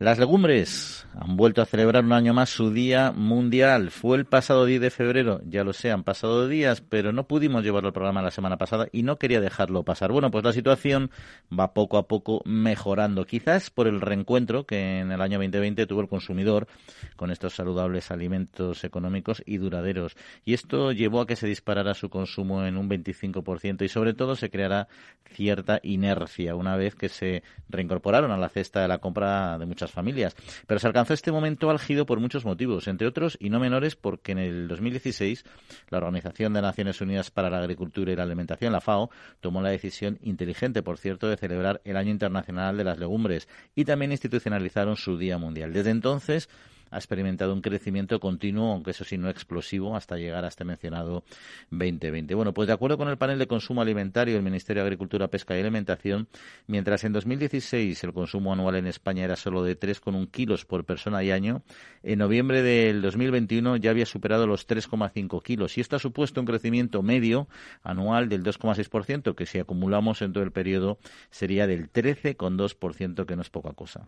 Las legumbres han vuelto a celebrar un año más su Día Mundial. Fue el pasado 10 de febrero, ya lo sé, han pasado días, pero no pudimos llevarlo al programa la semana pasada y no quería dejarlo pasar. Bueno, pues la situación va poco a poco mejorando, quizás por el reencuentro que en el año 2020 tuvo el consumidor con estos saludables alimentos económicos y duraderos. Y esto llevó a que se disparara su consumo en un 25% y sobre todo se creará cierta inercia una vez que se reincorporaron a la cesta de la compra de muchas familias. Pero se alcanzó este momento álgido por muchos motivos, entre otros y no menores porque en el 2016 la Organización de Naciones Unidas para la Agricultura y la Alimentación, la FAO, tomó la decisión inteligente, por cierto, de celebrar el Año Internacional de las Legumbres y también institucionalizaron su Día Mundial. Desde entonces, ha experimentado un crecimiento continuo, aunque eso sí no explosivo, hasta llegar a este mencionado 2020. Bueno, pues de acuerdo con el panel de consumo alimentario del Ministerio de Agricultura, Pesca y Alimentación, mientras en 2016 el consumo anual en España era solo de 3,1 kilos por persona y año, en noviembre del 2021 ya había superado los 3,5 kilos y esto ha supuesto un crecimiento medio anual del 2,6%, que si acumulamos en todo el periodo sería del 13,2%, que no es poca cosa.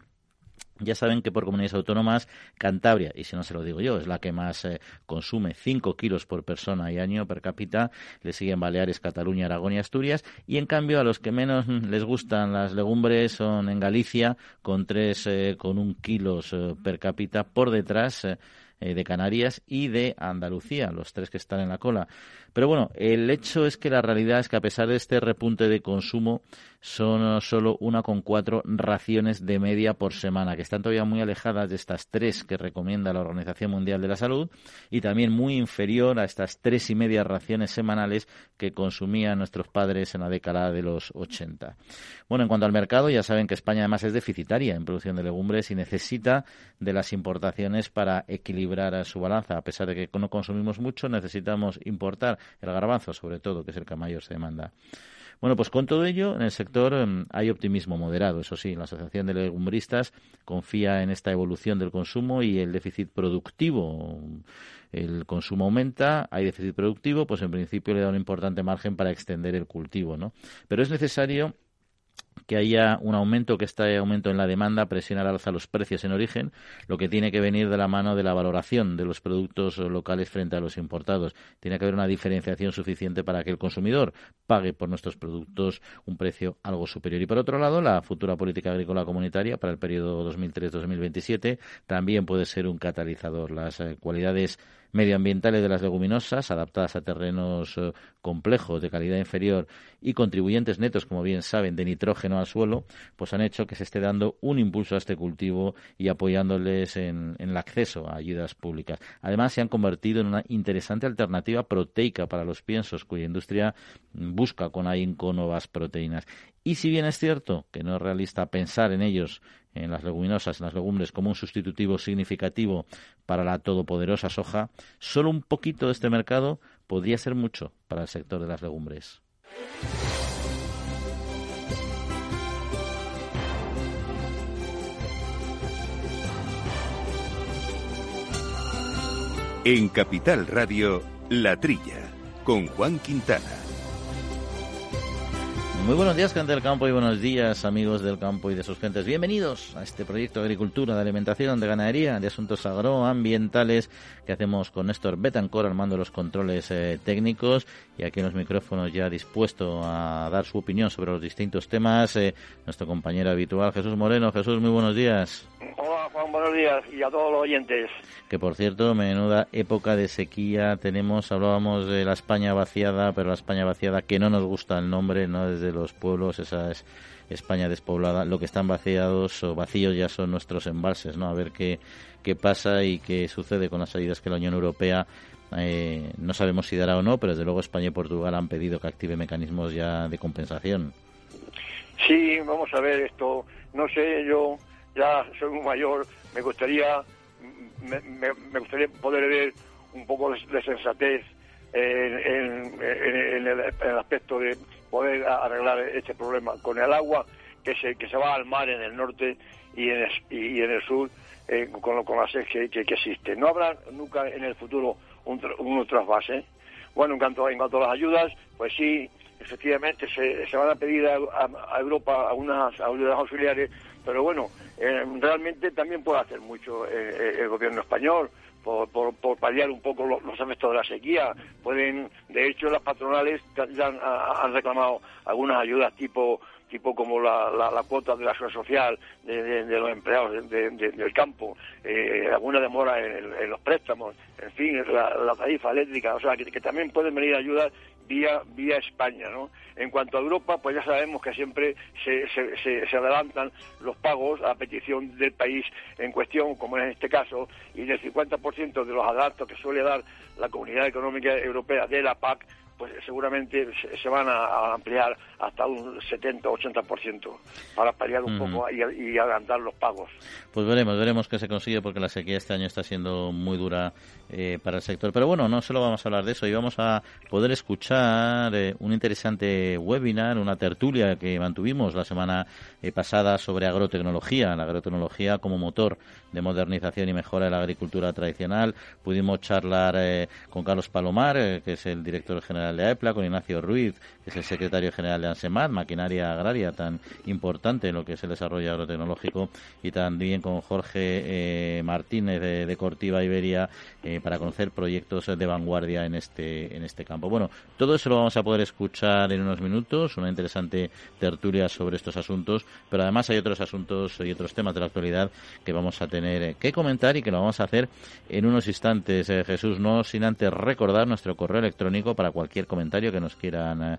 Ya saben que por comunidades autónomas, Cantabria, y si no se lo digo yo, es la que más eh, consume 5 kilos por persona y año per cápita. Le siguen Baleares, Cataluña, Aragón y Asturias. Y en cambio, a los que menos les gustan las legumbres son en Galicia, con 3 eh, con un kilos eh, per cápita por detrás de Canarias y de Andalucía, los tres que están en la cola. Pero bueno, el hecho es que la realidad es que a pesar de este repunte de consumo, son solo una con cuatro raciones de media por semana, que están todavía muy alejadas de estas tres que recomienda la Organización Mundial de la Salud y también muy inferior a estas tres y media raciones semanales que consumían nuestros padres en la década de los 80. Bueno, en cuanto al mercado, ya saben que España además es deficitaria en producción de legumbres y necesita de las importaciones para equilibrar su balanza. A pesar de que no consumimos mucho, necesitamos importar el garbanzo, sobre todo, que es el que mayor se demanda. Bueno, pues con todo ello, en el sector em, hay optimismo moderado, eso sí. La Asociación de Legumbristas confía en esta evolución del consumo y el déficit productivo. El consumo aumenta, hay déficit productivo, pues en principio le da un importante margen para extender el cultivo, ¿no? Pero es necesario que haya un aumento, que este aumento en la demanda presione al alza los precios en origen, lo que tiene que venir de la mano de la valoración de los productos locales frente a los importados. Tiene que haber una diferenciación suficiente para que el consumidor pague por nuestros productos un precio algo superior. Y por otro lado, la futura política agrícola comunitaria para el periodo 2003-2027 también puede ser un catalizador. Las eh, cualidades medioambientales de las leguminosas, adaptadas a terrenos eh, complejos de calidad inferior y contribuyentes netos, como bien saben, de nitrógeno al suelo, pues han hecho que se esté dando un impulso a este cultivo y apoyándoles en, el acceso a ayudas públicas. Además, se han convertido en una interesante alternativa proteica para los piensos, cuya industria busca con ahínco nuevas proteínas. Y si bien es cierto que no es realista pensar en ellos en las leguminosas, en las legumbres, como un sustitutivo significativo para la todopoderosa soja, solo un poquito de este mercado podría ser mucho para el sector de las legumbres. En Capital Radio, La Trilla, con Juan Quintana. Muy buenos días, gente del campo, y buenos días, amigos del campo y de sus gentes. Bienvenidos a este proyecto de agricultura, de alimentación, de ganadería, de asuntos agroambientales que hacemos con Néstor Betancor al mando de los controles eh, técnicos y aquí en los micrófonos ya dispuesto a dar su opinión sobre los distintos temas. Eh, nuestro compañero habitual, Jesús Moreno. Jesús, muy buenos días. Hola, Juan, buenos días y a todos los oyentes. Que por cierto, menuda época de sequía tenemos. Hablábamos de la España vaciada, pero la España vaciada que no nos gusta el nombre, ¿no? Desde los pueblos, esa es España despoblada. Lo que están vaciados o vacíos ya son nuestros embalses, ¿no? A ver qué, qué pasa y qué sucede con las ayudas que la Unión Europea eh, no sabemos si dará o no, pero desde luego España y Portugal han pedido que active mecanismos ya de compensación. Sí, vamos a ver esto. No sé, yo ya soy muy mayor, me gustaría, me, gustaría poder ver un poco de, sensatez en, el, aspecto de poder arreglar este problema con el agua que se, que se va al mar en el norte y en el, y en el sur eh, con, con la sed que, que, existe. No habrá nunca en el futuro un, un trasvase. Bueno, en cuanto, en cuanto a las ayudas, pues sí, efectivamente se, se van a pedir a, Europa algunas ayudas auxiliares, pero bueno, eh, realmente también puede hacer mucho el gobierno español por, por, paliar un poco los, efectos de la sequía. Pueden, de hecho, las patronales ya han, reclamado algunas ayudas tipo tipo como la, la, cuota de la seguridad social de, los empleados del campo, eh, alguna demora en, los préstamos, en fin, la, tarifa eléctrica, o sea, que, también pueden venir ayudas vía, vía España. ¿no? En cuanto a Europa, pues ya sabemos que siempre se, se, se, adelantan los pagos a petición del país en cuestión, como en este caso, y del 50% de los adelantos que suele dar la Comunidad Económica Europea de la PAC, pues seguramente se van a, ampliar hasta un 70-80% para paliar un poco y, y, adelantar los pagos. Pues veremos, veremos qué se consigue porque la sequía este año está siendo muy dura eh, para el sector. Pero bueno, no solo vamos a hablar de eso, y vamos a poder escuchar eh, un interesante webinar, una tertulia que mantuvimos la semana eh, pasada sobre agrotecnología, la agrotecnología como motor de modernización y mejora de la agricultura tradicional. Pudimos charlar con Carlos Palomar, que es el director general de AEPLA, con Ignacio Ruiz, el secretario general de ANSEMAT, maquinaria agraria tan importante en lo que es el desarrollo agrotecnológico, y también con Jorge Martínez de, de Cortiva Iberia, para conocer proyectos de vanguardia en este, en este campo. Bueno, todo eso lo vamos a poder escuchar en unos minutos, una interesante tertulia sobre estos asuntos, pero además hay otros asuntos y otros temas de la actualidad que vamos a tener que comentar y que lo vamos a hacer en unos instantes. Eh, Jesús, no sin antes recordar nuestro correo electrónico para cualquier comentario que nos quieran eh,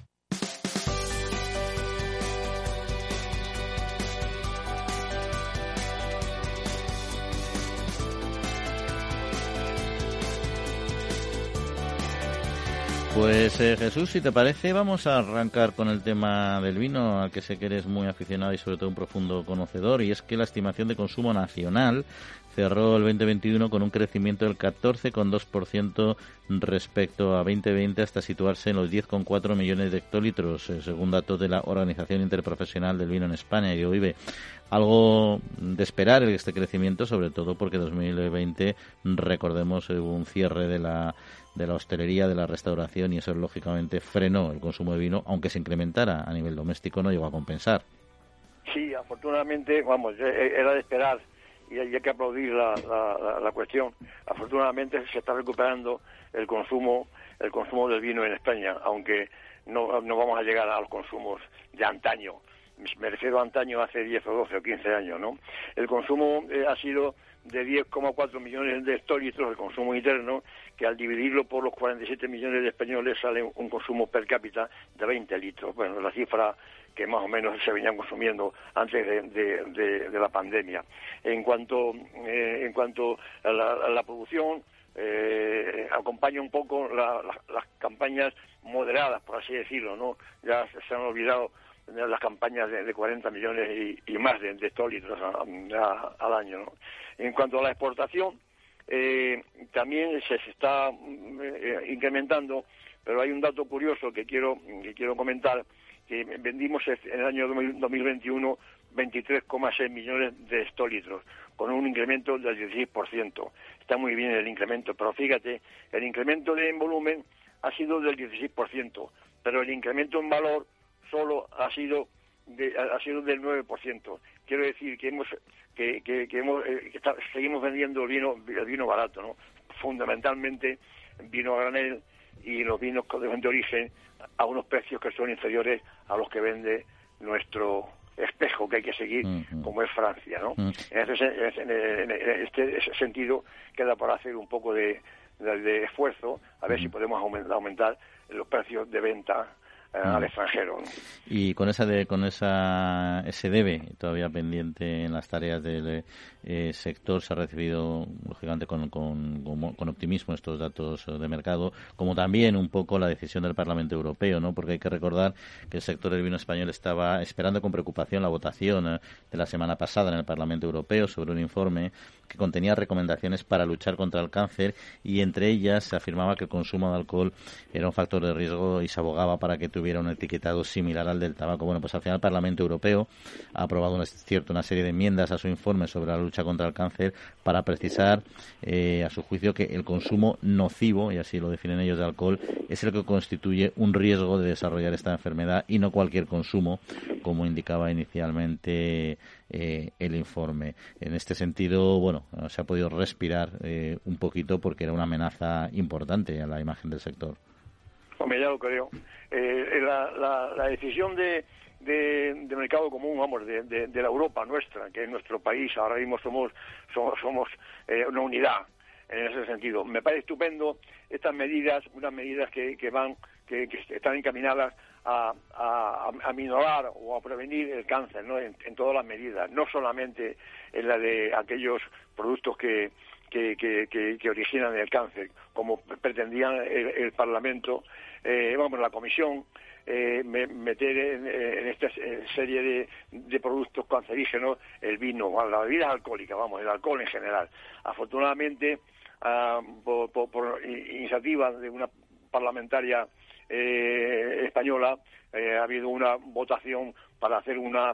Pues eh, Jesús, si te parece, vamos a arrancar con el tema del vino, al que sé que eres muy aficionado y sobre todo un profundo conocedor, y es que la estimación de consumo nacional cerró el 2021 con un crecimiento del 14,2% respecto a 2020 hasta situarse en los 10,4 millones de hectólitros, eh, según datos de la Organización Interprofesional del Vino en España, y algo de esperar este crecimiento, sobre todo porque 2020, recordemos, un cierre de la de la hostelería, de la restauración y eso lógicamente frenó el consumo de vino, aunque se incrementara a nivel doméstico, no llegó a compensar. Sí, afortunadamente, vamos, e, e, era de esperar y hay que aplaudir la, la, cuestión. Afortunadamente se está recuperando el consumo, el consumo del vino en España, aunque no, no vamos a llegar a los consumos de antaño. Me refiero a antaño hace 10 o 12 o 15 años, ¿no? El consumo eh, ha sido de 10,4 millones de hectolitros de consumo interno, que al dividirlo por los 47 millones de españoles sale un consumo per cápita de 20 litros. Bueno, la cifra que más o menos se venían consumiendo antes de, la pandemia. En cuanto, eh, en cuanto a la, producción, eh, acompaña un poco las campañas moderadas, por así decirlo, ¿no? Ya se han olvidado las campañas de, 40 millones y, más de, hectolitros al año. En cuanto a la exportación, eh, también se, está eh, incrementando, pero hay un dato curioso que quiero, que quiero comentar, que vendimos en el año 2021 23,6 millones de hectolitros, con un incremento del 16%. Está muy bien el incremento, pero fíjate, el incremento de en volumen ha sido del 16%, pero el incremento en valor solo ha sido ha sido del 9%. Quiero decir que hemos que, hemos, eh, seguimos vendiendo vino vino barato, ¿no? Fundamentalmente vino a granel y los vinos de origen a unos precios que son inferiores a los que vende nuestro espejo que hay que seguir, como es Francia, ¿no? En, este, sentido queda por hacer un poco de, esfuerzo a ver si podemos aumentar los precios de venta eh, al extranjero. Y con esa de, con esa ese debe todavía pendiente en las tareas del eh, sector se ha recibido lógicamente con, con, con, optimismo estos datos de mercado, como también un poco la decisión del Parlamento Europeo, ¿no? Porque hay que recordar que el sector del vino español estaba esperando con preocupación la votación eh, de la semana pasada en el Parlamento Europeo sobre un informe que contenía recomendaciones para luchar contra el cáncer y entre ellas se afirmaba que el consumo de alcohol era un factor de riesgo y se abogaba para que tuviera un etiquetado similar al del tabaco. Bueno, pues al final el Parlamento Europeo ha aprobado una, cierto, una serie de enmiendas a su informe sobre la lucha contra el cáncer para precisar, eh, a su juicio, que el consumo nocivo, y así lo definen ellos, de alcohol, es el que constituye un riesgo de desarrollar esta enfermedad y no cualquier consumo, como indicaba inicialmente eh, el informe. En este sentido, bueno, se ha podido respirar eh, un poquito porque era una amenaza importante a la imagen del sector. Hombre, ya lo creo. Eh, la, la, decisión de, de, mercado común, vamos, de, de, la Europa nuestra, que es nuestro país, ahora mismo somos, somos, somos una unidad en ese sentido. Me parece estupendo estas medidas, unas medidas que, que van, que, que están encaminadas a, a, minorar o a prevenir el cáncer ¿no? en, todas las medidas, no solamente en la de aquellos productos que, que, que, originan el cáncer, como pretendían el, Parlamento, eh, vamos, la Comisión, eh, meter en, esta serie de, de, productos cancerígenos el vino, la bebida alcohólica, vamos, el alcohol en general. Afortunadamente, ah, por, por iniciativa de una parlamentaria eh, española eh, ha habido una votación para hacer una,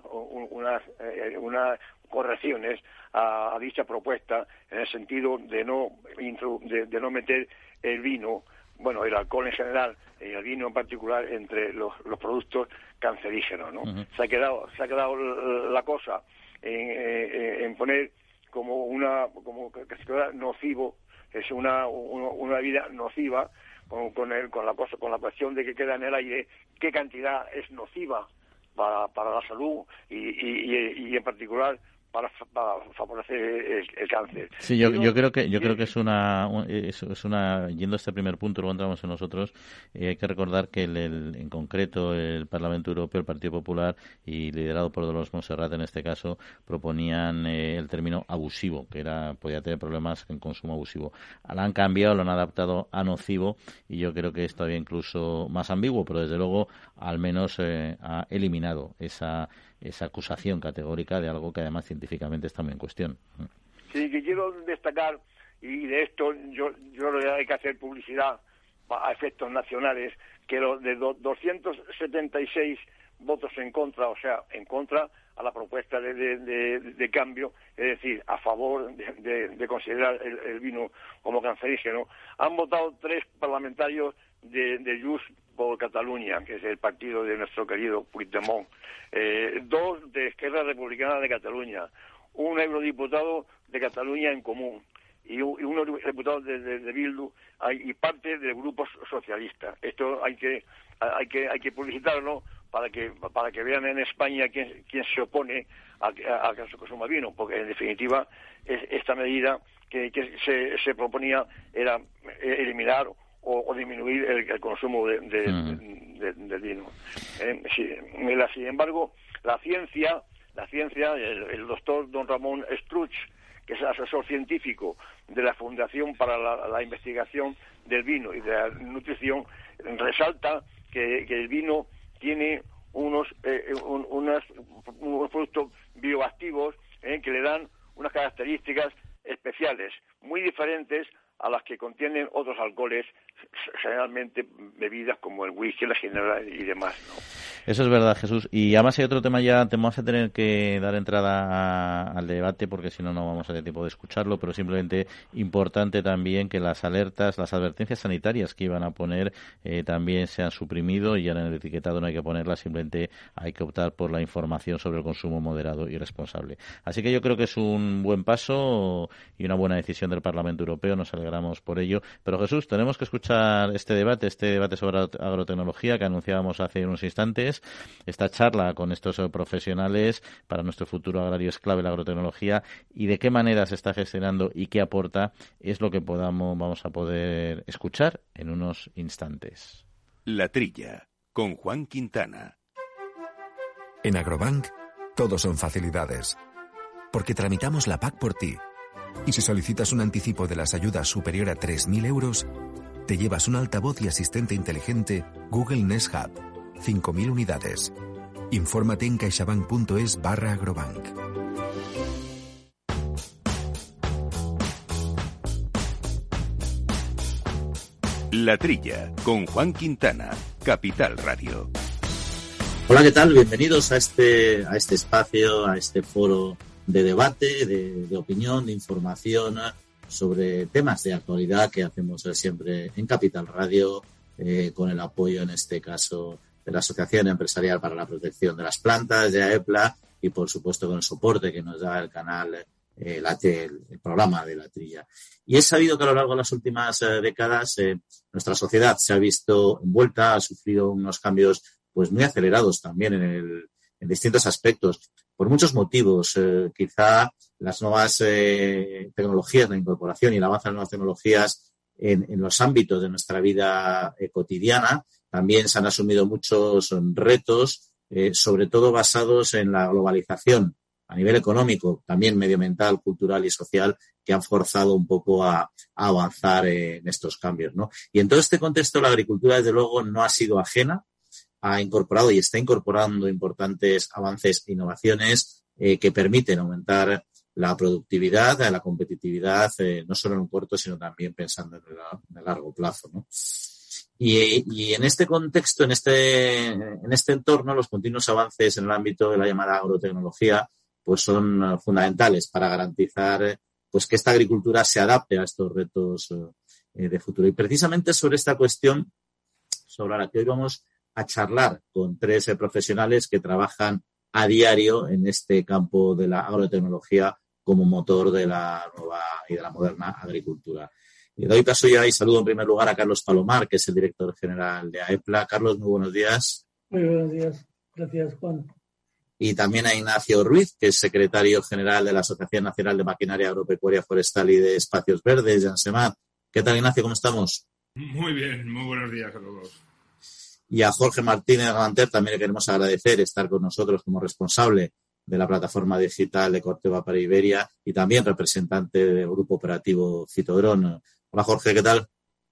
eh, unas correcciones a, dicha propuesta en el sentido de no, de, no meter el vino bueno, el alcohol en general y el vino en particular entre los, productos cancerígenos, ¿no? Se ha quedado, se ha quedado la cosa en, poner como una, como que se nocivo, es una, una, una vida nociva con, con, el, con, la cosa, con la cuestión de que queda en el aire, qué cantidad es nociva para, para la salud y, y, y en particular para, favorecer el, cáncer. Sí, yo, yo creo que yo creo que es una es, una yendo a este primer punto, luego entramos en nosotros. Eh, hay que recordar que el, en concreto el Parlamento Europeo, el Partido Popular y liderado por Dolores Monserrat en este caso proponían eh, el término abusivo, que era podía tener problemas en consumo abusivo. Lo han cambiado, lo han adaptado a nocivo y yo creo que es todavía incluso más ambiguo, pero desde luego al menos eh, ha eliminado esa esa acusación categórica de algo que además científicamente está muy en cuestión. Sí, que quiero destacar, y de esto yo, yo hay que hacer publicidad a efectos nacionales, que los de 276 votos en contra, o sea, en contra a la propuesta de, de, cambio, es decir, a favor de, considerar el, vino como cancerígeno, han votado tres parlamentarios de, de por Cataluña, que es el partido de nuestro querido Puigdemont, eh, dos de Esquerra Republicana de Cataluña, un eurodiputado de Cataluña en común y, un, unos diputados de, Bildu y parte del grupo socialista. Esto hay que hay que hay que publicitarlo para que para que vean en España quién, quién se opone a, a, que consuma vino, porque en definitiva esta medida que, que se, se proponía era eliminar o, disminuir el, consumo de, de, vino. Eh, sin embargo, la ciencia, la ciencia, el, doctor don Ramón Struch, que es asesor científico de la Fundación para la, Investigación del Vino y de la Nutrición, resalta que, el vino tiene unos, eh, unos productos bioactivos eh, que le dan unas características especiales, muy diferentes a las que contienen otros alcoholes, generalmente bebidas como el whisky, la ginebra y demás. Eso es verdad, Jesús. Y además hay otro tema ya, te vamos a tener que dar entrada al debate porque si no, no vamos a tener tiempo de escucharlo, pero simplemente importante también que las alertas, las advertencias sanitarias que iban a poner eh, también se han suprimido y ya en el etiquetado no hay que ponerlas, simplemente hay que optar por la información sobre el consumo moderado y responsable. Así que yo creo que es un buen paso y una buena decisión del Parlamento Europeo. Nos alegramos por ello. Pero Jesús, tenemos que escuchar este debate, este debate sobre agrotecnología que anunciábamos hace unos instantes. Esta charla con estos profesionales para nuestro futuro agrario es clave la agrotecnología y de qué manera se está gestionando y qué aporta es lo que podamos vamos a poder escuchar en unos instantes. La trilla con Juan Quintana. En Agrobank todo son facilidades. Porque tramitamos la PAC por ti y si solicitas un anticipo de las ayudas superior a 3.000 euros, te llevas un altavoz y asistente inteligente Google Nest Hub. 5.000 unidades. Infórmate en caixabank.es barra agrobank. La Trilla, con Juan Quintana, Capital Radio. Hola, ¿qué tal? Bienvenidos a este, a este espacio, a este foro de debate, de opinión, de información sobre temas de actualidad que hacemos siempre en Capital Radio, eh, con el apoyo, en este caso, de la Asociación Empresarial para la Protección de las Plantas, de AEPLA, y por supuesto con el soporte que nos da el canal, eh, el, programa de la trilla. Y es sabido que a lo largo de las últimas eh, décadas nuestra sociedad se ha visto envuelta, ha sufrido unos cambios pues muy acelerados también en, el, en distintos aspectos, por muchos motivos. Eh, quizá las nuevas eh, tecnologías, la incorporación y el avance de las nuevas tecnologías en, en los ámbitos de nuestra vida eh, cotidiana. También se han asumido muchos retos, sobre todo basados en la globalización a nivel económico, también medioambiental, cultural y social, que han forzado un poco a, a avanzar en estos cambios. ¿no? Y en todo este contexto, la agricultura, desde luego, no ha sido ajena ha incorporado y está incorporando importantes avances e innovaciones eh, que permiten aumentar la productividad, la competitividad, eh, no solo en un corto, sino también pensando en el, largo plazo. Y, en este contexto, en este, en este entorno, los continuos avances en el ámbito de la llamada agrotecnología pues son fundamentales para garantizar pues que esta agricultura se adapte a estos retos eh, de futuro. Y precisamente sobre esta cuestión, sobre la que hoy vamos a charlar con tres profesionales que trabajan a diario en este campo de la agrotecnología como motor de la nueva y de la moderna agricultura. Y doy paso ya y saludo en primer lugar a Carlos Palomar, que es el director general de AEPLA. Carlos, muy buenos días. Muy buenos días. Gracias, Juan. Y también a Ignacio Ruiz, que es secretario general de la Asociación Nacional de Maquinaria Agropecuaria Forestal y de Espacios Verdes, Jansemat. ¿Qué tal, Ignacio? ¿Cómo estamos? Muy bien, muy buenos días a todos. Y a Jorge Martínez Galanter también le queremos agradecer estar con nosotros como responsable de la plataforma digital de Corteva para Iberia y también representante del grupo operativo Citodrón. Hola Jorge, ¿qué tal?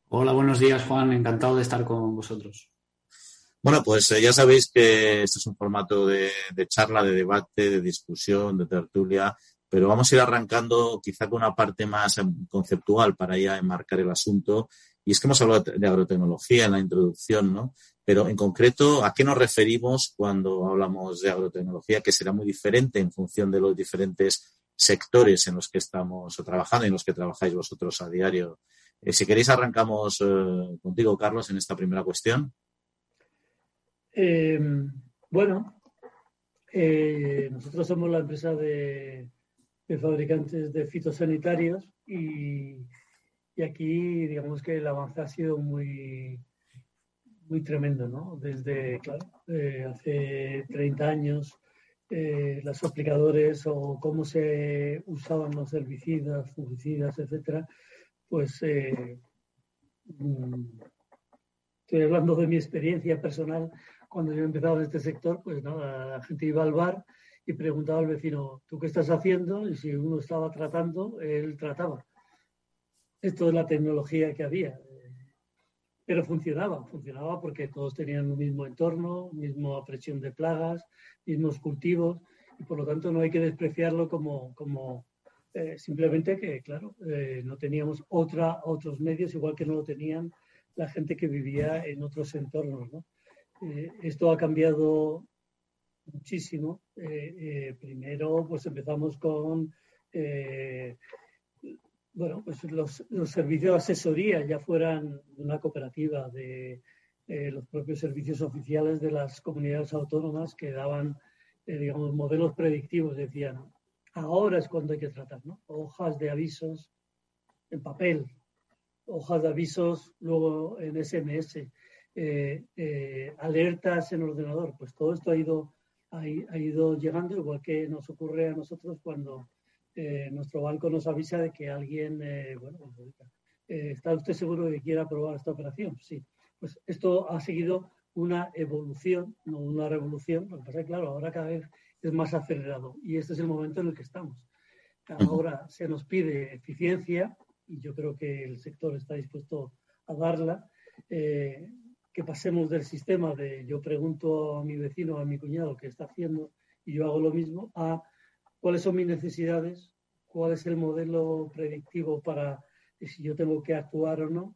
Hola, buenos días Juan, encantado de estar con vosotros. Bueno, pues eh, ya sabéis que este es un formato de, charla, de debate, de discusión, de tertulia, pero vamos a ir arrancando quizá con una parte más em, conceptual para ya enmarcar el asunto. Y es que hemos hablado de agrotecnología en la introducción, ¿no? Pero en concreto, ¿a qué nos referimos cuando hablamos de agrotecnología? Que será muy diferente en función de los diferentes sectores en los que estamos trabajando y en los que trabajáis vosotros a diario. Eh, si queréis, arrancamos eh, contigo, Carlos, en esta primera cuestión. Eh, bueno, nosotros somos la empresa de, fabricantes de fitosanitarios y, y, aquí digamos que el avance ha sido muy, muy tremendo, ¿no? Desde, claro, eh, hace 30 años, eh, los aplicadores o cómo se usaban los herbicidas, fungicidas, etcétera, pues eh, mm, estoy hablando de mi experiencia personal. Cuando yo empezaba en este sector, pues nada, la gente iba al bar y preguntaba al vecino, ¿tú qué estás haciendo? Y si uno estaba tratando, él trataba. Esto es la tecnología que había. Pero funcionaba, funcionaba porque todos tenían un mismo entorno, misma presión de plagas, mismos cultivos, y por lo tanto no hay que despreciarlo como, como eh, simplemente que, claro, eh, no teníamos otra, otros medios, igual que no lo tenían la gente que vivía en otros entornos. ¿no? Eh, esto ha cambiado muchísimo. primero, pues empezamos con bueno, pues los, servicios de asesoría ya fueran una cooperativa de eh, los propios servicios oficiales de las comunidades autónomas que daban, eh, digamos, modelos predictivos, decían, ahora es cuando hay que tratar, ¿no? Hojas de avisos en papel, hojas de avisos luego en SMS, eh, alertas en ordenador, pues todo esto ha ido, ha ido llegando, igual que nos ocurre a nosotros cuando eh, nuestro banco nos avisa de que alguien, eh, bueno, pues, eh, ¿está usted seguro de que quiera aprobar esta operación? Sí. Pues esto ha seguido una evolución, no una revolución. Lo que pasa es que, claro, ahora cada vez es más acelerado y este es el momento en el que estamos. Ahora se nos pide eficiencia y yo creo que el sector está dispuesto a darla. que pasemos del sistema de yo pregunto a mi vecino, a mi cuñado qué está haciendo y yo hago lo mismo, a cuáles son mis necesidades, cuál es el modelo predictivo para si yo tengo que actuar o no.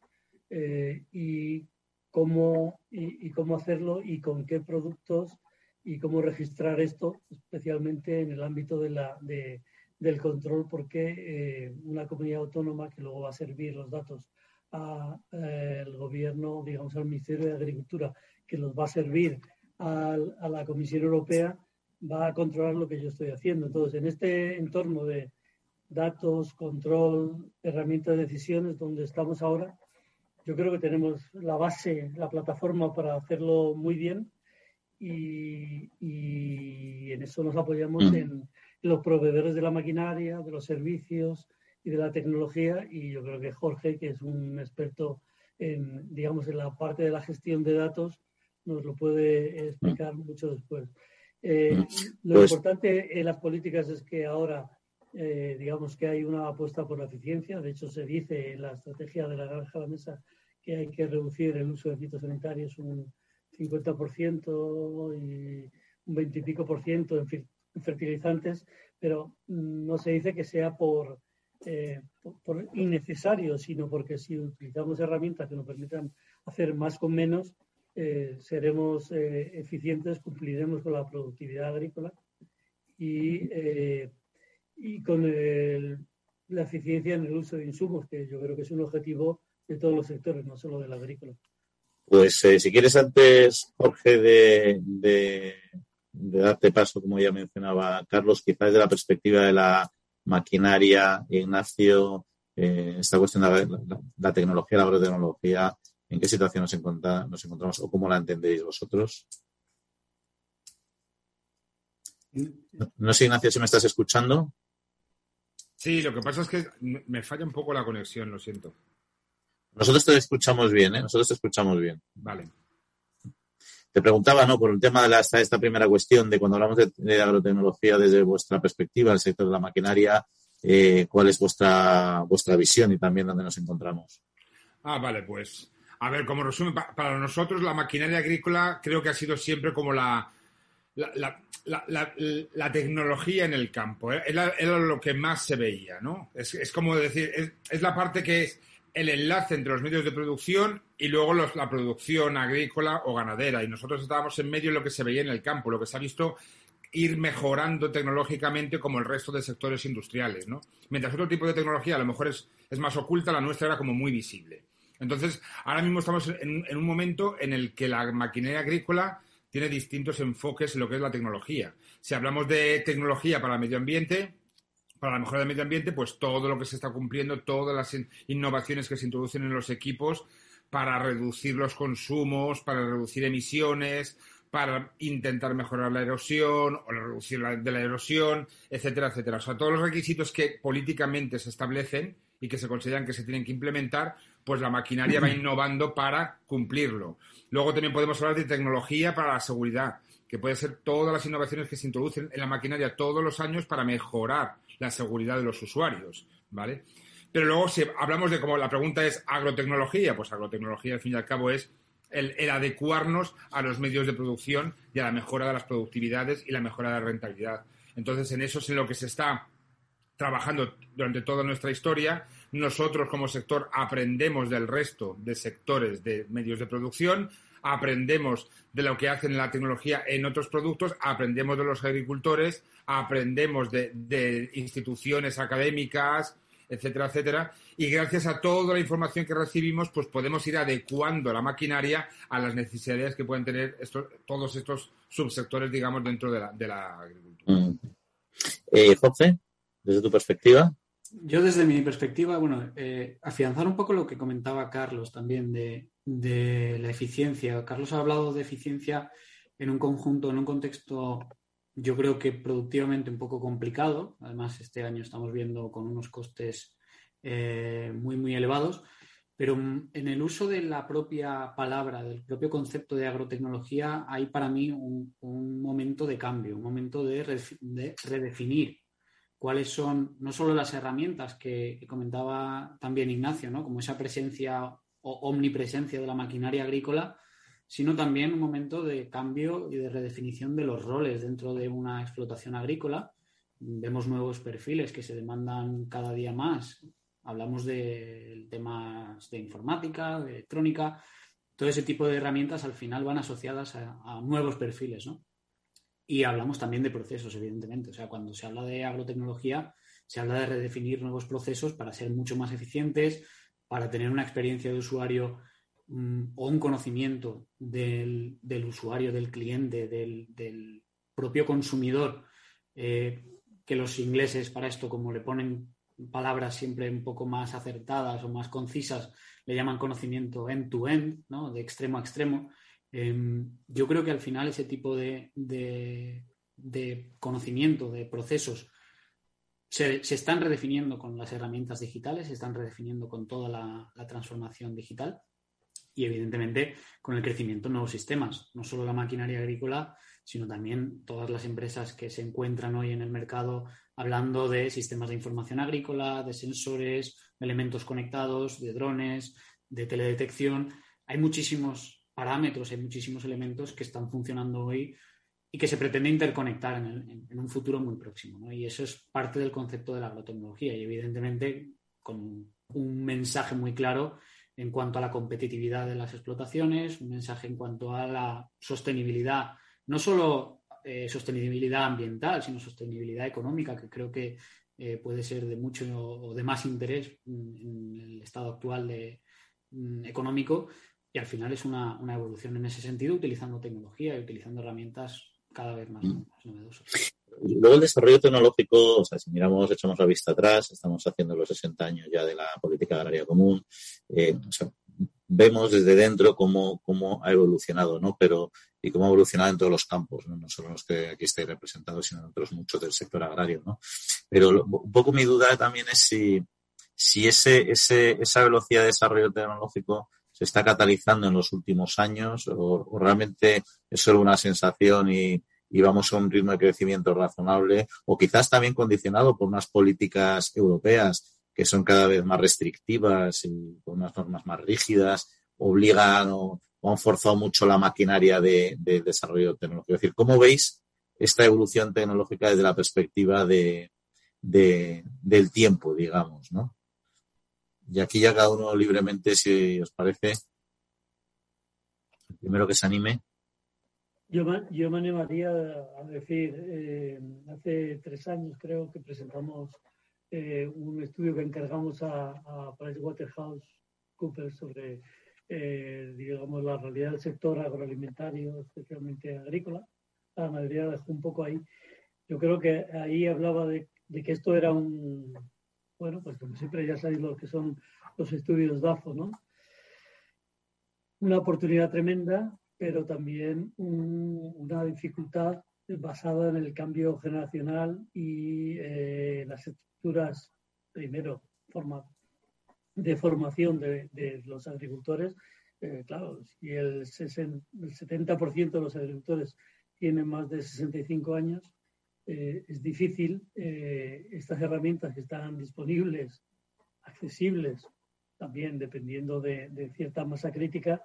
eh, y, cómo, y, cómo hacerlo y con qué productos y cómo registrar esto, especialmente en el ámbito de la, de, del control, porque eh, una comunidad autónoma que luego va a servir los datos al eh, gobierno, digamos, al Ministerio de Agricultura, que los va a servir a la Comisión Europea, va a controlar lo que yo estoy haciendo. Entonces, en este entorno de datos, control, herramientas de decisiones, donde estamos ahora, yo creo que tenemos la base, la plataforma para hacerlo muy bien y, en eso nos apoyamos mm. en, los proveedores de la maquinaria, de los servicios y de la tecnología y yo creo que Jorge, que es un experto en, digamos, en la parte de la gestión de datos, nos lo puede explicar mm. mucho después. Eh, mm. lo pues importante en las políticas es que ahora, eh, digamos que hay una apuesta por la eficiencia. De hecho, se dice en la estrategia de la granja a la mesa que hay que reducir el uso de fitosanitarios un 50% y un 20 y pico por ciento en, fertilizantes, pero no se dice que sea por, eh, por, innecesario, sino porque si utilizamos herramientas que nos permitan hacer más con menos, eh, seremos eh, eficientes, cumpliremos con la productividad agrícola y, y con la eficiencia en el uso de insumos, que yo creo que es un objetivo de todos los sectores, no solo del agrícola. Pues eh, si quieres antes, Jorge, de, de, darte paso, como ya mencionaba Carlos, quizás de la perspectiva de la maquinaria, Ignacio, eh, esta cuestión de la, tecnología, la agrotecnología, ¿en qué situación nos, nos encontramos o cómo la entendéis vosotros? No, no sé, Ignacio, si me estás escuchando. Sí, lo que pasa es que me falla un poco la conexión, lo siento. Nosotros te escuchamos bien, ¿eh? Nosotros te escuchamos bien. Vale. Te preguntaba, ¿no? Por el tema de esta, primera cuestión de cuando hablamos de, agrotecnología desde vuestra perspectiva, el sector de la maquinaria, eh, ¿cuál es vuestra, vuestra visión y también dónde nos encontramos? Ah, vale, pues. A ver, como resumen, para nosotros la maquinaria agrícola creo que ha sido siempre como la, la, tecnología en el campo. ¿eh? Era, lo que más se veía, ¿no? Es, como decir, es, es, la parte que es el enlace entre los medios de producción y luego la producción agrícola o ganadera. Y nosotros estábamos en medio de lo que se veía en el campo, lo que se ha visto ir mejorando tecnológicamente como el resto de sectores industriales, ¿no? Mientras otro tipo de tecnología a lo mejor es, más oculta, la nuestra era como muy visible. Entonces, ahora mismo estamos en, un momento en el que la maquinaria agrícola tiene distintos enfoques en lo que es la tecnología. Si hablamos de tecnología para el medio ambiente, para la mejora del medio ambiente, pues todo lo que se está cumpliendo, todas las innovaciones que se introducen en los equipos para reducir los consumos, para reducir emisiones, para intentar mejorar la erosión o la reducción de la erosión, etcétera, etcétera. O sea, todos los requisitos que políticamente se establecen y que se consideran que se tienen que implementar, pues la maquinaria va innovando para cumplirlo. Luego también podemos hablar de tecnología para la seguridad, que puede ser todas las innovaciones que se introducen en la maquinaria todos los años para mejorar la seguridad de los usuarios, ¿vale? Pero luego, si hablamos de como la pregunta es agrotecnología, pues agrotecnología al fin y al cabo es el, adecuarnos a los medios de producción y a la mejora de las productividades y la mejora de la rentabilidad. Entonces, en eso es en lo que se está trabajando durante toda nuestra historia. Nosotros como sector aprendemos del resto de sectores de medios de producción, aprendemos de lo que hacen la tecnología en otros productos, aprendemos de los agricultores, aprendemos de, instituciones académicas, etcétera, etcétera. Y gracias a toda la información que recibimos, pues podemos ir adecuando la maquinaria a las necesidades que pueden tener estos, todos estos subsectores, digamos, dentro de la, de la agricultura. Mm. Eh, José, desde tu perspectiva. Yo desde mi perspectiva, bueno, eh, afianzar un poco lo que comentaba Carlos también de, de la eficiencia. Carlos ha hablado de eficiencia en un conjunto, en un contexto, yo creo que productivamente un poco complicado. Además, este año estamos viendo con unos costes eh, muy, muy elevados. Pero en el uso de la propia palabra, del propio concepto de agrotecnología, hay para mí un, momento de cambio, un momento de redefinir cuáles son no solo las herramientas que, comentaba también Ignacio, ¿no? como esa presencia o omnipresencia de la maquinaria agrícola, sino también un momento de cambio y de redefinición de los roles dentro de una explotación agrícola. Vemos nuevos perfiles que se demandan cada día más hablamos de temas de informática, de electrónica, todo ese tipo de herramientas al final van asociadas a, nuevos perfiles, ¿no? Y hablamos también de procesos, evidentemente. O sea, cuando se habla de agrotecnología, se habla de redefinir nuevos procesos para ser mucho más eficientes, para tener una experiencia de usuario mm, o un conocimiento del, usuario, del cliente, del, propio consumidor, eh, que los ingleses para esto, como le ponen palabras siempre un poco más acertadas o más concisas, le llaman conocimiento end-to-end, ¿no? de extremo a extremo. Em, yo creo que al final ese tipo de, conocimiento, de procesos, se, están redefiniendo con las herramientas digitales, se están redefiniendo con toda la, transformación digital y evidentemente con el crecimiento de nuevos sistemas, no solo la maquinaria agrícola, sino también todas las empresas que se encuentran hoy en el mercado hablando de sistemas de información agrícola, de sensores, de elementos conectados, de drones, de teledetección. Hay muchísimos parámetros, hay muchísimos elementos que están funcionando hoy y que se pretende interconectar en, un futuro muy próximo. Y eso es parte del concepto de la agrotecnología y evidentemente con un mensaje muy claro en cuanto a la competitividad de las explotaciones, un mensaje en cuanto a la sostenibilidad, no solo eh, sostenibilidad ambiental, sino sostenibilidad económica, que creo que eh, puede ser de mucho o de más interés en el estado actual mm, económico. Y al final es una, evolución en ese sentido, utilizando tecnología y utilizando herramientas cada vez más, mm. novedosas. Luego el desarrollo tecnológico, o sea, si miramos, echamos la vista atrás, estamos haciendo los 60 años ya de la política agraria común, eh, vemos desde dentro cómo, cómo ha evolucionado, ¿no? Pero y cómo ha evolucionado en todos los campos, no, no solo los que aquí estáis representados, sino en otros muchos del sector agrario. ¿no? Pero un poco mi duda también es si, si ese, ese, esa velocidad de desarrollo tecnológico se está catalizando en los últimos años o, realmente es solo una sensación y, vamos a un ritmo de crecimiento razonable o quizás también condicionado por unas políticas europeas que son cada vez más restrictivas y con unas normas más rígidas, obligan o, han forzado mucho la maquinaria de, desarrollo tecnológico. Es decir, ¿cómo veis esta evolución tecnológica desde la perspectiva de, del tiempo, digamos, ¿no? Y aquí ya cada uno libremente, si os parece, primero que se anime. Yo me, yo me animaría a decir, eh, hace tres años creo que presentamos eh, un estudio que encargamos a, a PricewaterhouseCoopers sobre eh, digamos, la realidad del sector agroalimentario, especialmente agrícola. La mayoría dejó un poco ahí. Yo creo que ahí hablaba de, que esto era un, bueno, pues como siempre ya sabéis lo que son los estudios DAFO, ¿no? Una oportunidad tremenda, pero también una dificultad basada en el cambio generacional y eh, las estructuras, primero, de formación de, los agricultores. Eh, claro, si el, 70% de los agricultores tienen más de 65 años, eh, es difícil eh, estas herramientas que están disponibles, accesibles, también dependiendo de, cierta masa crítica,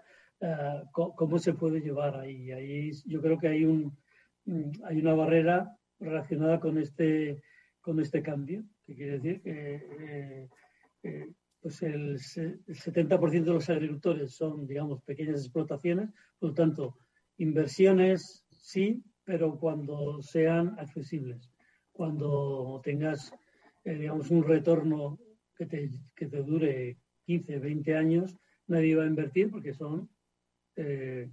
cómo se puede llevar ahí. Yo creo que hay un mm, hay una barrera relacionada con este con este cambio, que quiere decir que pues el, 70% de los agricultores son, digamos, pequeñas explotaciones, por lo tanto, inversiones sí, pero cuando sean accesibles, cuando tengas, eh, digamos, un retorno que te, que te, dure 15, 20 años, nadie va a invertir porque son eh,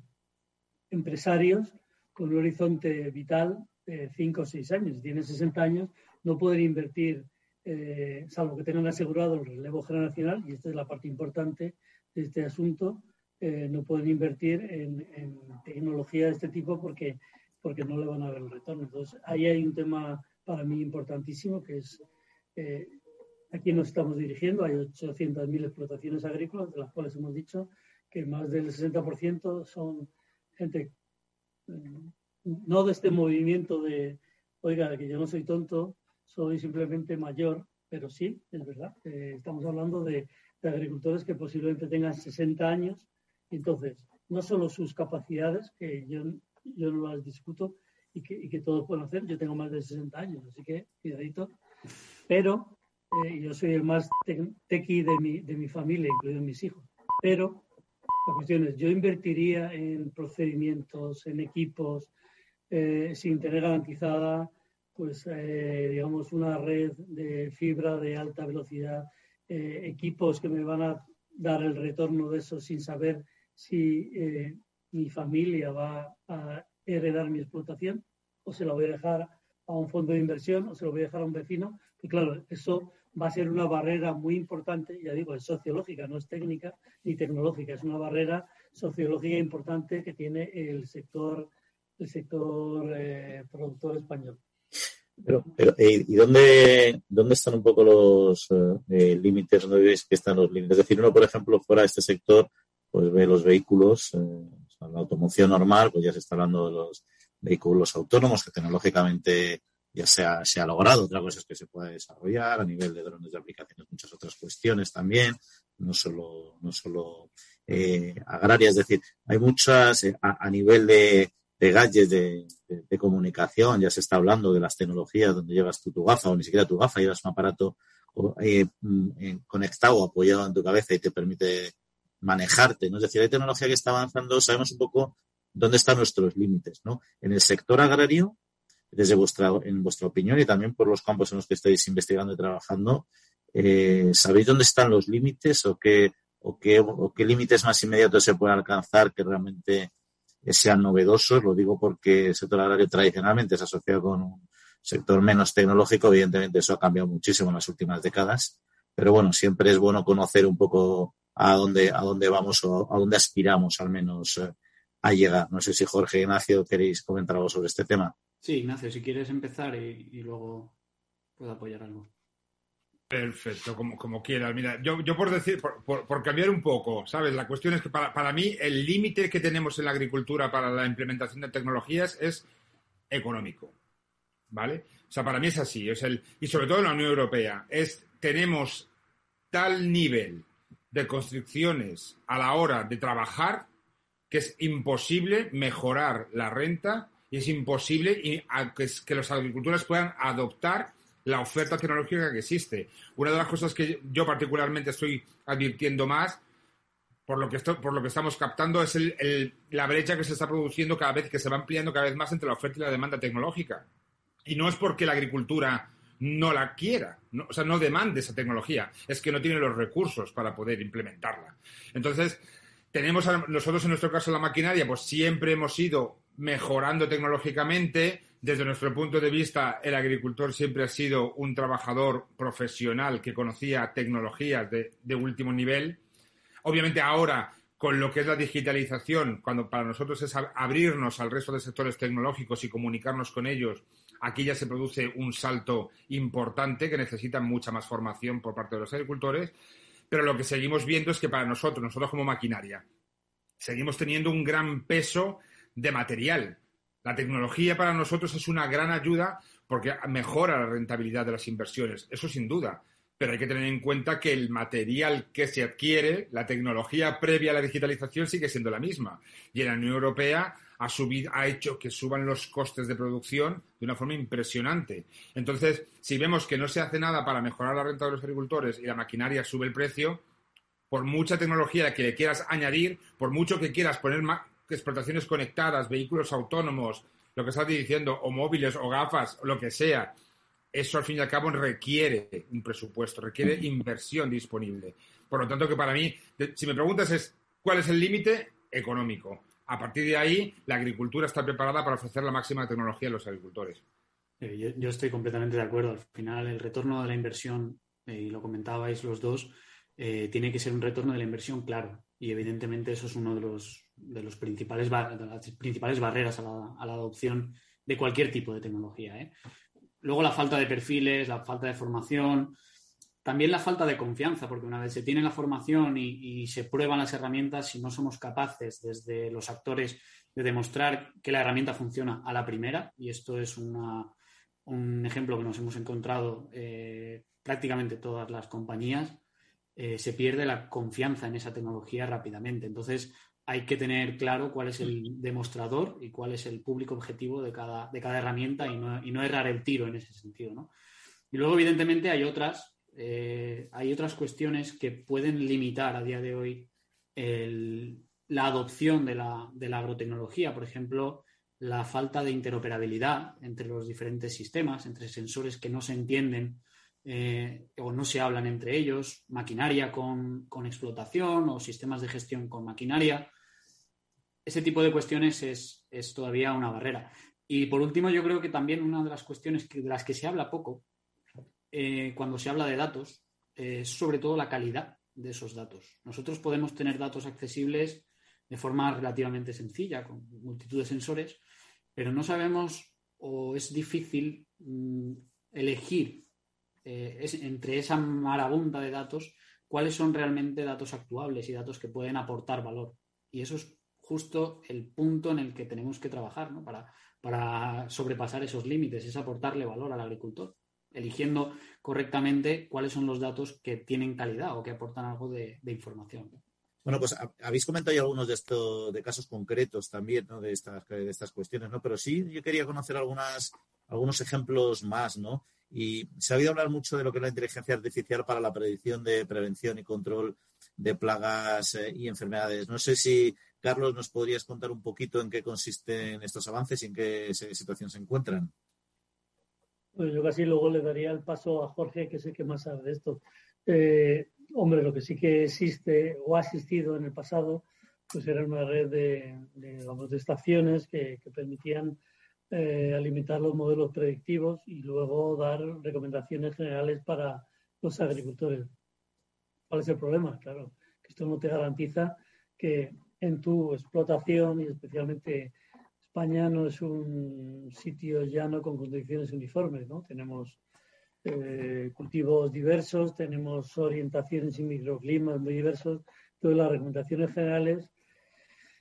empresarios con un horizonte vital de 5 o 6 años. Si tienen 60 años, no pueden invertir eh, salvo que tengan asegurado el relevo generacional, y esta es la parte importante de este asunto, eh, no pueden invertir en, tecnología de este tipo porque, porque no le van a ver el retorno. Entonces, ahí hay un tema para mí importantísimo que es eh, a quién nos estamos dirigiendo. Hay 800.000 explotaciones agrícolas, de las cuales hemos dicho que más del 60% son gente mm, no de este movimiento de, oiga, que yo no soy tonto, soy simplemente mayor, pero sí, es verdad. Eh, estamos hablando de, agricultores que posiblemente tengan 60 años. Entonces, no solo sus capacidades, que yo, yo no las discuto y que, y que todos pueden hacer, yo tengo más de 60 años, así que cuidadito, pero eh, yo soy el más tequi de mi, de mi familia, incluidos mis hijos. Pero la cuestión es, yo invertiría en procedimientos, en equipos, eh, sin tener garantizada, pues, eh, digamos, una red de fibra de alta velocidad, equipos que me van a dar el retorno de eso sin saber si mi familia va a heredar mi explotación o se lo voy a dejar a un fondo de inversión o se lo voy a dejar a un vecino. Y claro, eso va a ser una barrera muy importante, ya digo, es sociológica, no es técnica ni tecnológica, es una barrera sociológica importante que tiene el sector, el sector eh, productor español. Pero, pero eh, ¿y dónde, dónde están un poco los eh, límites? ¿Dónde veis que están los límites? Es decir, uno, por ejemplo, fuera de este sector, pues ve los vehículos, la automoción normal, pues ya se está hablando de los vehículos autónomos que tecnológicamente ya se ha, se ha logrado. Otra cosa es que se puede desarrollar a nivel de drones de aplicaciones, muchas otras cuestiones también, no solo, no solo eh, agrarias. Es decir, hay muchas eh, a, nivel de, de gadgets de, comunicación, ya se está hablando de las tecnologías donde llevas tú tu gafa o ni siquiera tu gafa, llevas un aparato eh, mm, conectado o apoyado en tu cabeza y te permite manejarte. ¿no? Es decir, hay tecnología que está avanzando, sabemos un poco dónde están nuestros límites. ¿no? En el sector agrario, desde vuestra, en vuestra opinión y también por los campos en los que estáis investigando y trabajando, eh, ¿sabéis dónde están los límites o qué, o qué, o qué límites más inmediatos se pueden alcanzar que realmente sean novedosos? Lo digo porque el sector agrario tradicionalmente es asociado con un sector menos tecnológico. Evidentemente eso ha cambiado muchísimo en las últimas décadas. Pero bueno, siempre es bueno conocer un poco a dónde, a dónde vamos o a dónde aspiramos al menos eh, a llegar. No sé si Jorge Ignacio queréis comentar algo sobre este tema. Sí, Ignacio, si quieres empezar y, luego puedo apoyar algo. Perfecto, como, como quieras. Mira, yo, yo por decir, por, cambiar un poco, ¿sabes? La cuestión es que para, para mí el límite que tenemos en la agricultura para la implementación de tecnologías es económico, ¿vale? O sea, para mí es así, es el, y sobre todo en la Unión Europea, es, tenemos tal nivel de construcciones a la hora de trabajar que es imposible mejorar la renta y es imposible que, que los agricultores puedan adoptar la oferta tecnológica que existe. Una de las cosas que yo particularmente estoy advirtiendo más, por lo que, por lo que estamos captando, es la brecha que se está produciendo cada vez, que se va ampliando cada vez más entre la oferta y la demanda tecnológica. Y no es porque la agricultura no la quiera, o sea, no demande esa tecnología, es que no tiene los recursos para poder implementarla. Entonces, tenemos nosotros en nuestro caso la maquinaria, pues siempre hemos ido mejorando tecnológicamente. Desde nuestro punto de vista, el agricultor siempre ha sido un trabajador profesional que conocía tecnologías de, de último nivel. Obviamente ahora, con lo que es la digitalización, cuando para nosotros es abrirnos al resto de sectores tecnológicos y comunicarnos con ellos, aquí ya se produce un salto importante que necesita mucha más formación por parte de los agricultores. Pero lo que seguimos viendo es que para nosotros, nosotros como maquinaria, seguimos teniendo un gran peso de material. La tecnología para nosotros es una gran ayuda porque mejora la rentabilidad de las inversiones, eso sin duda. Pero hay que tener en cuenta que el material que se adquiere, la tecnología previa a la digitalización sigue siendo la misma. Y en la Unión Europea ha, subido, ha hecho que suban los costes de producción de una forma impresionante. Entonces, si vemos que no se hace nada para mejorar la renta de los agricultores y la maquinaria sube el precio, por mucha tecnología que le quieras añadir, por mucho que quieras poner explotaciones conectadas, vehículos autónomos, lo que estás diciendo, o móviles o gafas, o lo que sea, eso al fin y al cabo requiere un presupuesto, requiere inversión disponible. Por lo tanto, que para mí, si me preguntas es cuál es el límite económico. A partir de ahí, la agricultura está preparada para ofrecer la máxima tecnología a los agricultores. Yo, estoy completamente de acuerdo. Al final, el retorno de la inversión, eh, y lo comentabais los dos, eh, tiene que ser un retorno de la inversión claro. Y evidentemente eso es uno de los, de los principales, las principales barreras a la, adopción de cualquier tipo de tecnología. ¿eh? Luego la falta de perfiles, la falta de formación, también la falta de confianza, porque una vez se tiene la formación y, se prueban las herramientas, si no somos capaces desde los actores de demostrar que la herramienta funciona a la primera, y esto es un ejemplo que nos hemos encontrado eh, prácticamente todas las compañías, eh, se pierde la confianza en esa tecnología rápidamente. Entonces, hay que tener claro cuál es el demostrador y cuál es el público objetivo de cada, de cada herramienta y no, y no errar el tiro en ese sentido. ¿no? Y luego, evidentemente, hay otras eh, hay otras cuestiones que pueden limitar a día de hoy la adopción de la, agrotecnología. Por ejemplo, la falta de interoperabilidad entre los diferentes sistemas, entre sensores que no se entienden eh, o no se hablan entre ellos, maquinaria con, explotación o sistemas de gestión con maquinaria. Ese tipo de cuestiones es, todavía una barrera. Y por último, yo creo que también una de las cuestiones de las que se habla poco eh, cuando se habla de datos es sobre todo la calidad de esos datos. Nosotros podemos tener datos accesibles de forma relativamente sencilla, con multitud de sensores, pero no sabemos o es difícil mm, elegir eh, entre esa marabunta de datos cuáles son realmente datos actuables y datos que pueden aportar valor. Y eso es justo el punto en el que tenemos que trabajar para, para sobrepasar esos límites, es aportarle valor al agricultor, eligiendo correctamente cuáles son los datos que tienen calidad o que aportan algo de, información. Bueno, pues habéis comentado ya algunos de estos de casos concretos también, ¿no? De estas, de estas cuestiones, ¿no? Pero sí, yo quería conocer algunas, algunos ejemplos más, ¿no? Y se ha oído hablar mucho de lo que es la inteligencia artificial para la predicción de prevención y control de plagas eh, y enfermedades. No sé si, Carlos, nos podrías contar un poquito en qué consisten estos avances y en qué situación se encuentran. Pues yo casi luego le daría el paso a Jorge, que sé que más sabe de esto. Eh, hombre, lo que sí que existe o ha existido en el pasado, pues era una red de, de estaciones que permitían eh, alimentar los modelos predictivos y luego dar recomendaciones generales para los agricultores. ¿Cuál es el problema? Claro, que esto no te garantiza que en tu explotación y especialmente España no es un sitio llano con condiciones uniformes, ¿no? Tenemos eh, cultivos diversos, tenemos orientaciones y microclimas muy diversos. Entonces, las recomendaciones generales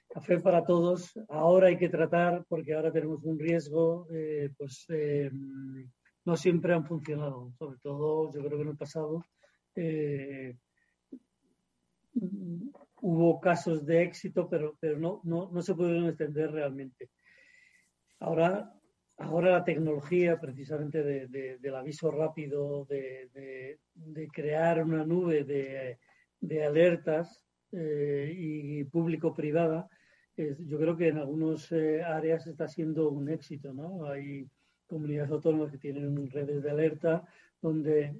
Café para todos. Ahora hay que tratar, porque ahora tenemos un riesgo, eh, pues eh, no siempre han funcionado. Sobre todo, yo creo que en el pasado hubo casos de éxito, pero, pero no, no, se pudieron extender realmente. Ahora, ahora la tecnología, precisamente del aviso rápido, de, crear una nube de, alertas y público-privada, yo creo que en algunas eh, áreas está siendo un éxito, ¿no? Hay comunidades autónomas que tienen redes de alerta donde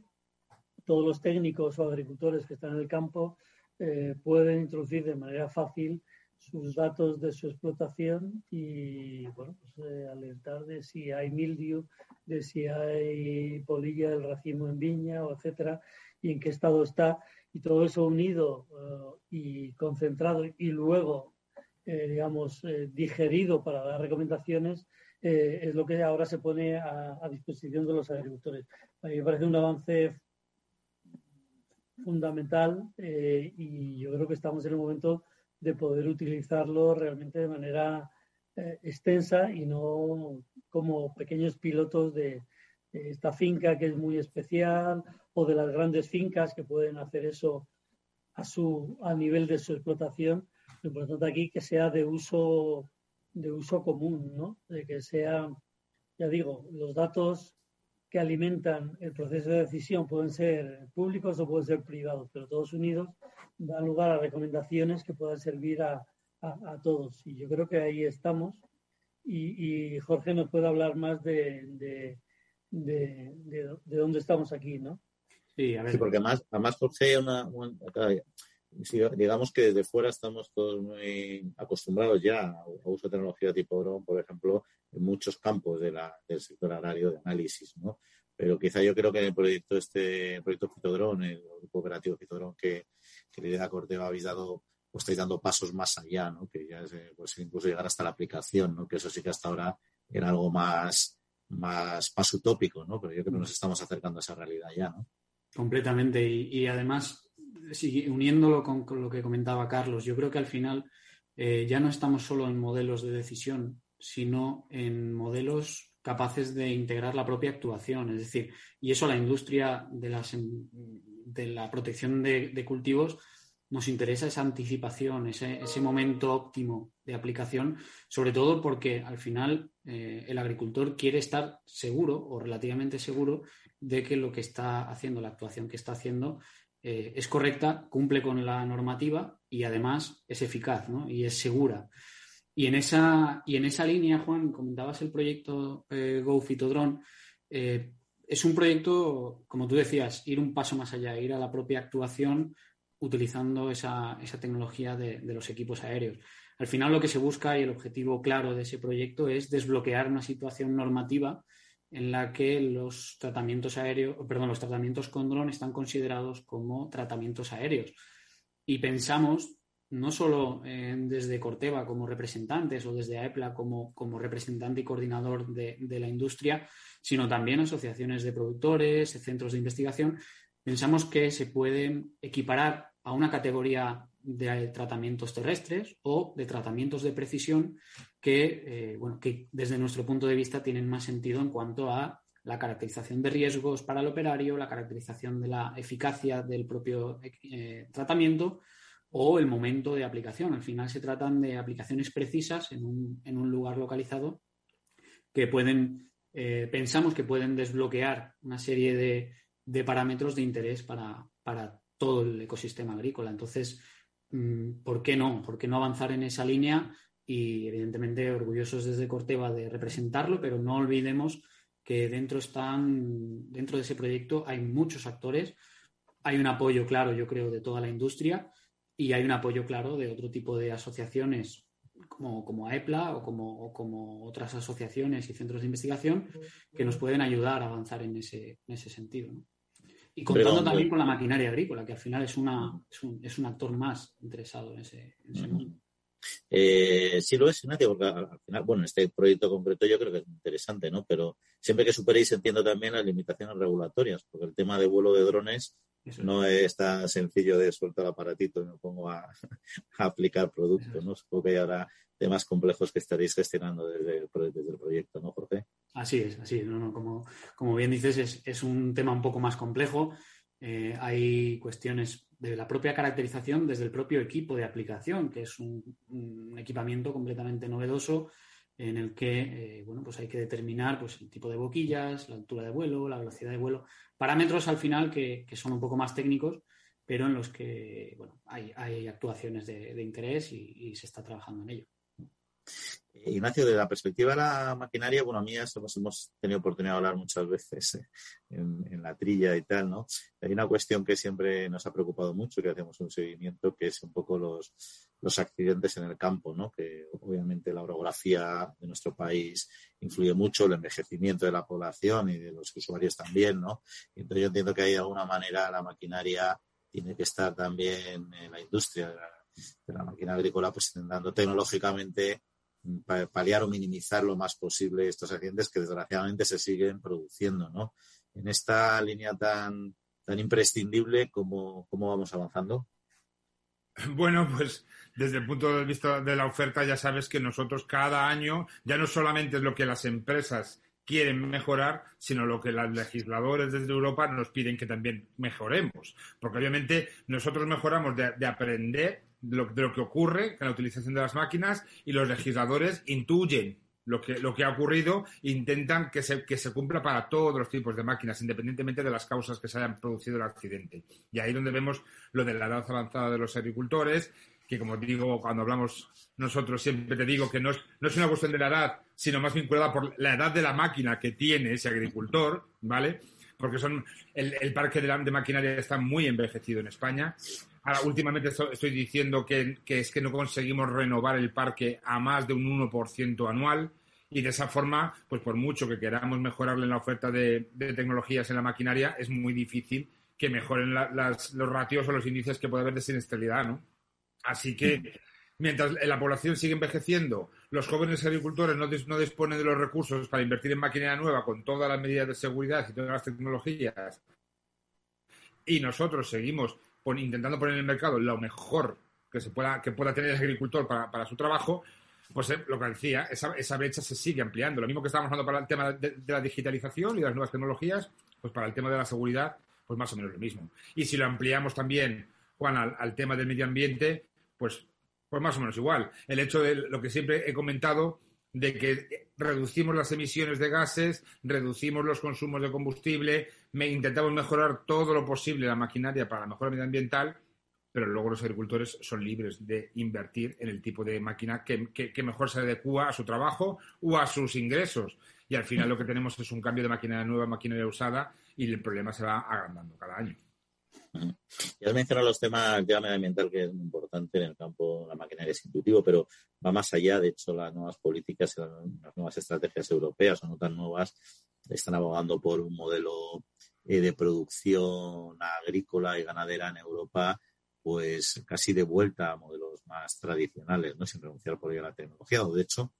todos los técnicos o agricultores que están en el campo eh, pueden introducir de manera fácil sus datos de su explotación y bueno, pues, eh, alertar de si hay mildiu, de si hay polilla del racimo en viña, o etcétera, y en qué estado está. Y todo eso unido y concentrado y luego eh, digamos, eh, digerido para dar recomendaciones, eh, es lo que ahora se pone a, disposición de los agricultores. A mí me parece un avance fundamental y yo creo que estamos en el momento de poder utilizarlo realmente de manera extensa y no como pequeños pilotos de, esta finca que es muy especial o de las grandes fincas que pueden hacer eso a su a nivel de su explotación lo importante aquí que sea de uso, de uso común, ¿no? De que sea, ya digo, los datos que alimentan el proceso de decisión pueden ser públicos o pueden ser privados, pero todos unidos dan lugar a recomendaciones que puedan servir a, todos. Y yo creo que ahí estamos. Y, Jorge nos puede hablar más de, de, dónde estamos aquí, ¿no? Sí, a ver. porque además, además Jorge, una, digamos que desde fuera estamos todos muy acostumbrados ya a uso de tecnología tipo drone, por ejemplo, en muchos campos de la, del sector agrario de análisis, ¿no? Pero quizá yo creo que en el proyecto este, proyecto Fitodrone, el cooperativo Fitodrone que, que lidera Corteva habéis dado, pues estáis dando pasos más allá, ¿no? Que ya es, pues incluso llegar hasta la aplicación, ¿no? Que eso sí que hasta ahora era algo más, más, más utópico, ¿no? Pero yo creo que nos estamos acercando a esa realidad ya, ¿no? Completamente. Y además uniéndolo con, lo que comentaba Carlos, yo creo que al final eh, ya no estamos solo en modelos de decisión, sino en modelos capaces de integrar la propia actuación. Es decir, y eso la industria de, las, de la protección de, cultivos nos interesa esa anticipación, ese, momento óptimo de aplicación, sobre todo porque al final eh, el agricultor quiere estar seguro o relativamente seguro de que lo que está haciendo, la actuación que está haciendo, eh, es correcta, cumple con la normativa y además es eficaz y es segura. Y en, esa, y en esa línea, Juan, comentabas el proyecto eh, Go Fitodrone. Eh, es un proyecto, como tú decías, ir un paso más allá, ir a la propia actuación utilizando esa, tecnología de, los equipos aéreos. Al final lo que se busca y el objetivo claro de ese proyecto es desbloquear una situación normativa en la que los tratamientos aéreos, perdón, los tratamientos con dron están considerados como tratamientos aéreos. Y pensamos, no solo desde Corteva como representantes o desde AEPLA como, como representante y coordinador de, la industria, sino también asociaciones de productores, centros de investigación, pensamos que se pueden equiparar a una categoría de tratamientos terrestres o de tratamientos de precisión que, eh, bueno, que desde nuestro punto de vista tienen más sentido en cuanto a la caracterización de riesgos para el operario, la caracterización de la eficacia del propio eh, tratamiento o el momento de aplicación. Al final se tratan de aplicaciones precisas en un, lugar localizado que pueden, eh, pensamos que pueden desbloquear una serie de, parámetros de interés para, para todo el ecosistema agrícola. Entonces, ¿por qué no? ¿Por qué no avanzar en esa línea? Y evidentemente orgullosos desde Corteva de representarlo, pero no olvidemos que dentro están, dentro de ese proyecto hay muchos actores, hay un apoyo claro, yo creo, de toda la industria y hay un apoyo claro de otro tipo de asociaciones como, como AEPLA o como, como, otras asociaciones y centros de investigación que nos pueden ayudar a avanzar en ese, en ese sentido. ¿no? Y contando también con la maquinaria agrícola, que al final es, una, es, un, es un actor más interesado en ese, mundo. Eh, sí lo es, Ignacio, porque al final, bueno, este proyecto concreto yo creo que es interesante, ¿no? Pero siempre que superéis entiendo también las limitaciones regulatorias, porque el tema de vuelo de drones no es tan sencillo de suelto el aparatito y me pongo a, aplicar productos, ¿no? Supongo que ahora temas complejos que estaréis gestionando desde el, proyecto, ¿no, Jorge? Así es, así es. como, como bien dices, es, un tema un poco más complejo. Eh, hay cuestiones de la propia caracterización desde el propio equipo de aplicación, que es un, equipamiento completamente novedoso en el que eh, bueno, pues hay que determinar pues, el tipo de boquillas, la altura de vuelo, la velocidad de vuelo, parámetros al final que, son un poco más técnicos, pero en los que bueno, hay actuaciones de, interés y se está trabajando en ello. Ignacio, de la perspectiva de la maquinaria, bueno, a mí eso hemos tenido oportunidad de hablar muchas veces eh, en, la trilla y tal, ¿no? Hay una cuestión que siempre nos ha preocupado mucho, que hacemos un seguimiento, que es un poco los, los accidentes en el campo, ¿no? Que obviamente la orografía de nuestro país influye mucho, el envejecimiento de la población y de los usuarios también, ¿no? Entonces yo entiendo que hay de alguna manera la maquinaria tiene que estar también en la industria de la, de la máquina agrícola, pues intentando tecnológicamente paliar o minimizar lo más posible estos accidentes que desgraciadamente se siguen produciendo, ¿no? En esta línea tan, tan imprescindible, ¿cómo, ¿cómo vamos avanzando? Bueno, pues desde el punto de vista de la oferta ya sabes que nosotros cada año ya no solamente es lo que las empresas quieren mejorar, sino lo que los legisladores desde Europa nos piden que también mejoremos. Porque obviamente nosotros mejoramos de aprender de lo, que ocurre con la utilización de las máquinas y los legisladores intuyen lo que, lo que ha ocurrido e intentan que se, que se cumpla para todos los tipos de máquinas, independientemente de las causas que se hayan producido el accidente. Y ahí donde vemos lo de la edad avanzada de los agricultores, que como digo, cuando hablamos nosotros siempre te digo que no es, no es una cuestión de la edad, sino más vinculada por la edad de la máquina que tiene ese agricultor, ¿vale? Porque son el, el parque de, la, de maquinaria está muy envejecido en España Ahora, últimamente estoy diciendo que, es que no conseguimos renovar el parque a más de un 1% anual y de esa forma, pues por mucho que queramos mejorarle la oferta de, tecnologías en la maquinaria, es muy difícil que mejoren los ratios o los índices que puede haber de siniestralidad, ¿no? Así que mientras la población sigue envejeciendo, los jóvenes agricultores no, no, disponen de los recursos para invertir en maquinaria nueva con todas las medidas de seguridad y todas las tecnologías, y nosotros seguimos intentando poner en el mercado lo mejor que se pueda, que pueda tener el agricultor para, su trabajo, pues eh, lo que decía, esa, esa, brecha se sigue ampliando. Lo mismo que estamos hablando para el tema de, la digitalización y las nuevas tecnologías, pues para el tema de la seguridad, pues más o menos lo mismo. Y si lo ampliamos también, Juan, al, tema del medio ambiente, pues, pues más o menos igual. El hecho de lo que siempre he comentado, de que reducimos las emisiones de gases, reducimos los consumos de combustible, intentamos mejorar todo lo posible la maquinaria para la mejora medioambiental, pero luego los agricultores son libres de invertir en el tipo de máquina que, mejor se adecua a su trabajo o a sus ingresos. Y al final lo que tenemos es un cambio de maquinaria nueva, maquinaria usada, y el problema se va agrandando cada año. Ya has mencionado los temas de medioambiental, que es muy importante en el campo, la maquinaria es intuitivo, pero va más allá. De hecho, las nuevas políticas, las nuevas estrategias europeas o no tan nuevas, están abogando por un modelo eh, de producción agrícola y ganadera en Europa pues casi de vuelta a modelos más tradicionales, ¿no? Sin renunciar por ello a la tecnología, o de hecho,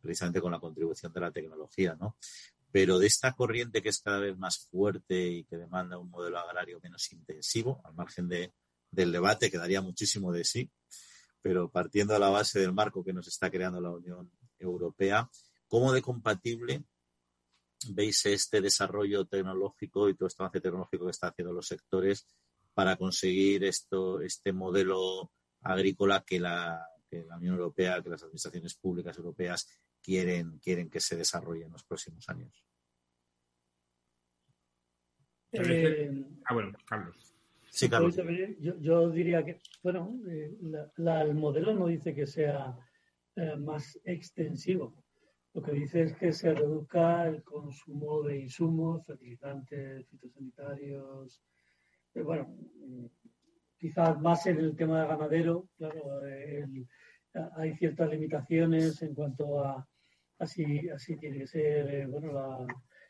precisamente con la contribución de la tecnología, ¿no? Pero de esta corriente que es cada vez más fuerte y que demanda un modelo agrario menos intensivo, al margen de, del debate, que daría muchísimo de sí, pero partiendo de la base del marco que nos está creando la Unión Europea, ¿cómo de compatible veis este desarrollo tecnológico y todo este avance tecnológico que están haciendo los sectores para conseguir esto, este modelo agrícola que la, la Unión Europea, que las administraciones públicas europeas quieren, quieren que se desarrolle en los próximos años. Eh, ah, bueno, Carlos. Sí, Carlos. Yo, diría que, bueno, eh, el modelo no dice que sea eh, más extensivo. Lo que dice es que se reduzca el consumo de insumos, fertilizantes, fitosanitarios, bueno, quizás más en el tema de ganadero, claro, hay ciertas limitaciones en cuanto a así, así tiene que ser eh, bueno,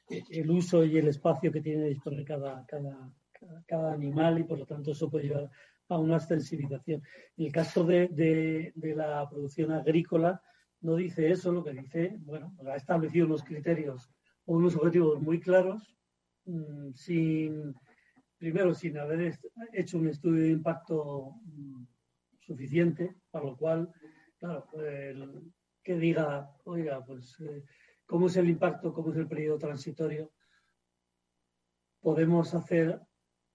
el uso y el espacio que tiene disponible cada, cada, cada, animal y por lo tanto eso puede llevar a una extensivización. En el caso de, de, la producción agrícola no dice eso, lo que dice, bueno, ha establecido unos criterios o unos objetivos muy claros mm, sin primero sin haber hecho un estudio de impacto mm, suficiente, para lo cual, claro, que diga, oiga, pues, eh, ¿cómo es el impacto? ¿Cómo es el periodo transitorio? Podemos hacer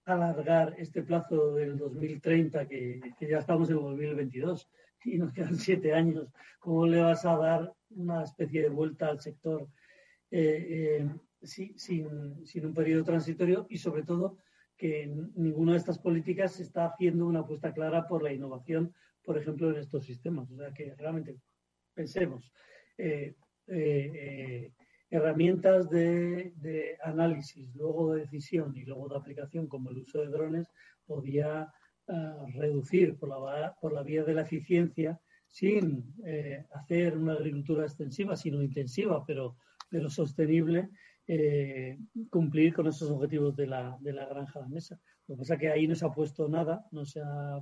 alargar este plazo del 2030, que, ya estamos en el 2022 y nos quedan siete años. ¿Cómo le vas a dar una especie de vuelta al sector eh, eh, sin, sin, un periodo transitorio y sobre todo que ninguna de estas políticas está haciendo una apuesta clara por la innovación, por ejemplo, en estos sistemas. O sea, que realmente pensemos, eh, herramientas de, análisis, luego de decisión y luego de aplicación, como el uso de drones, podía reducir por la, por la vía de la eficiencia sin hacer una agricultura extensiva, sino intensiva, pero, pero sostenible, eh, cumplir con esos objetivos de la, de la granja a la mesa. Lo que pasa es que ahí no se ha puesto nada, no se ha,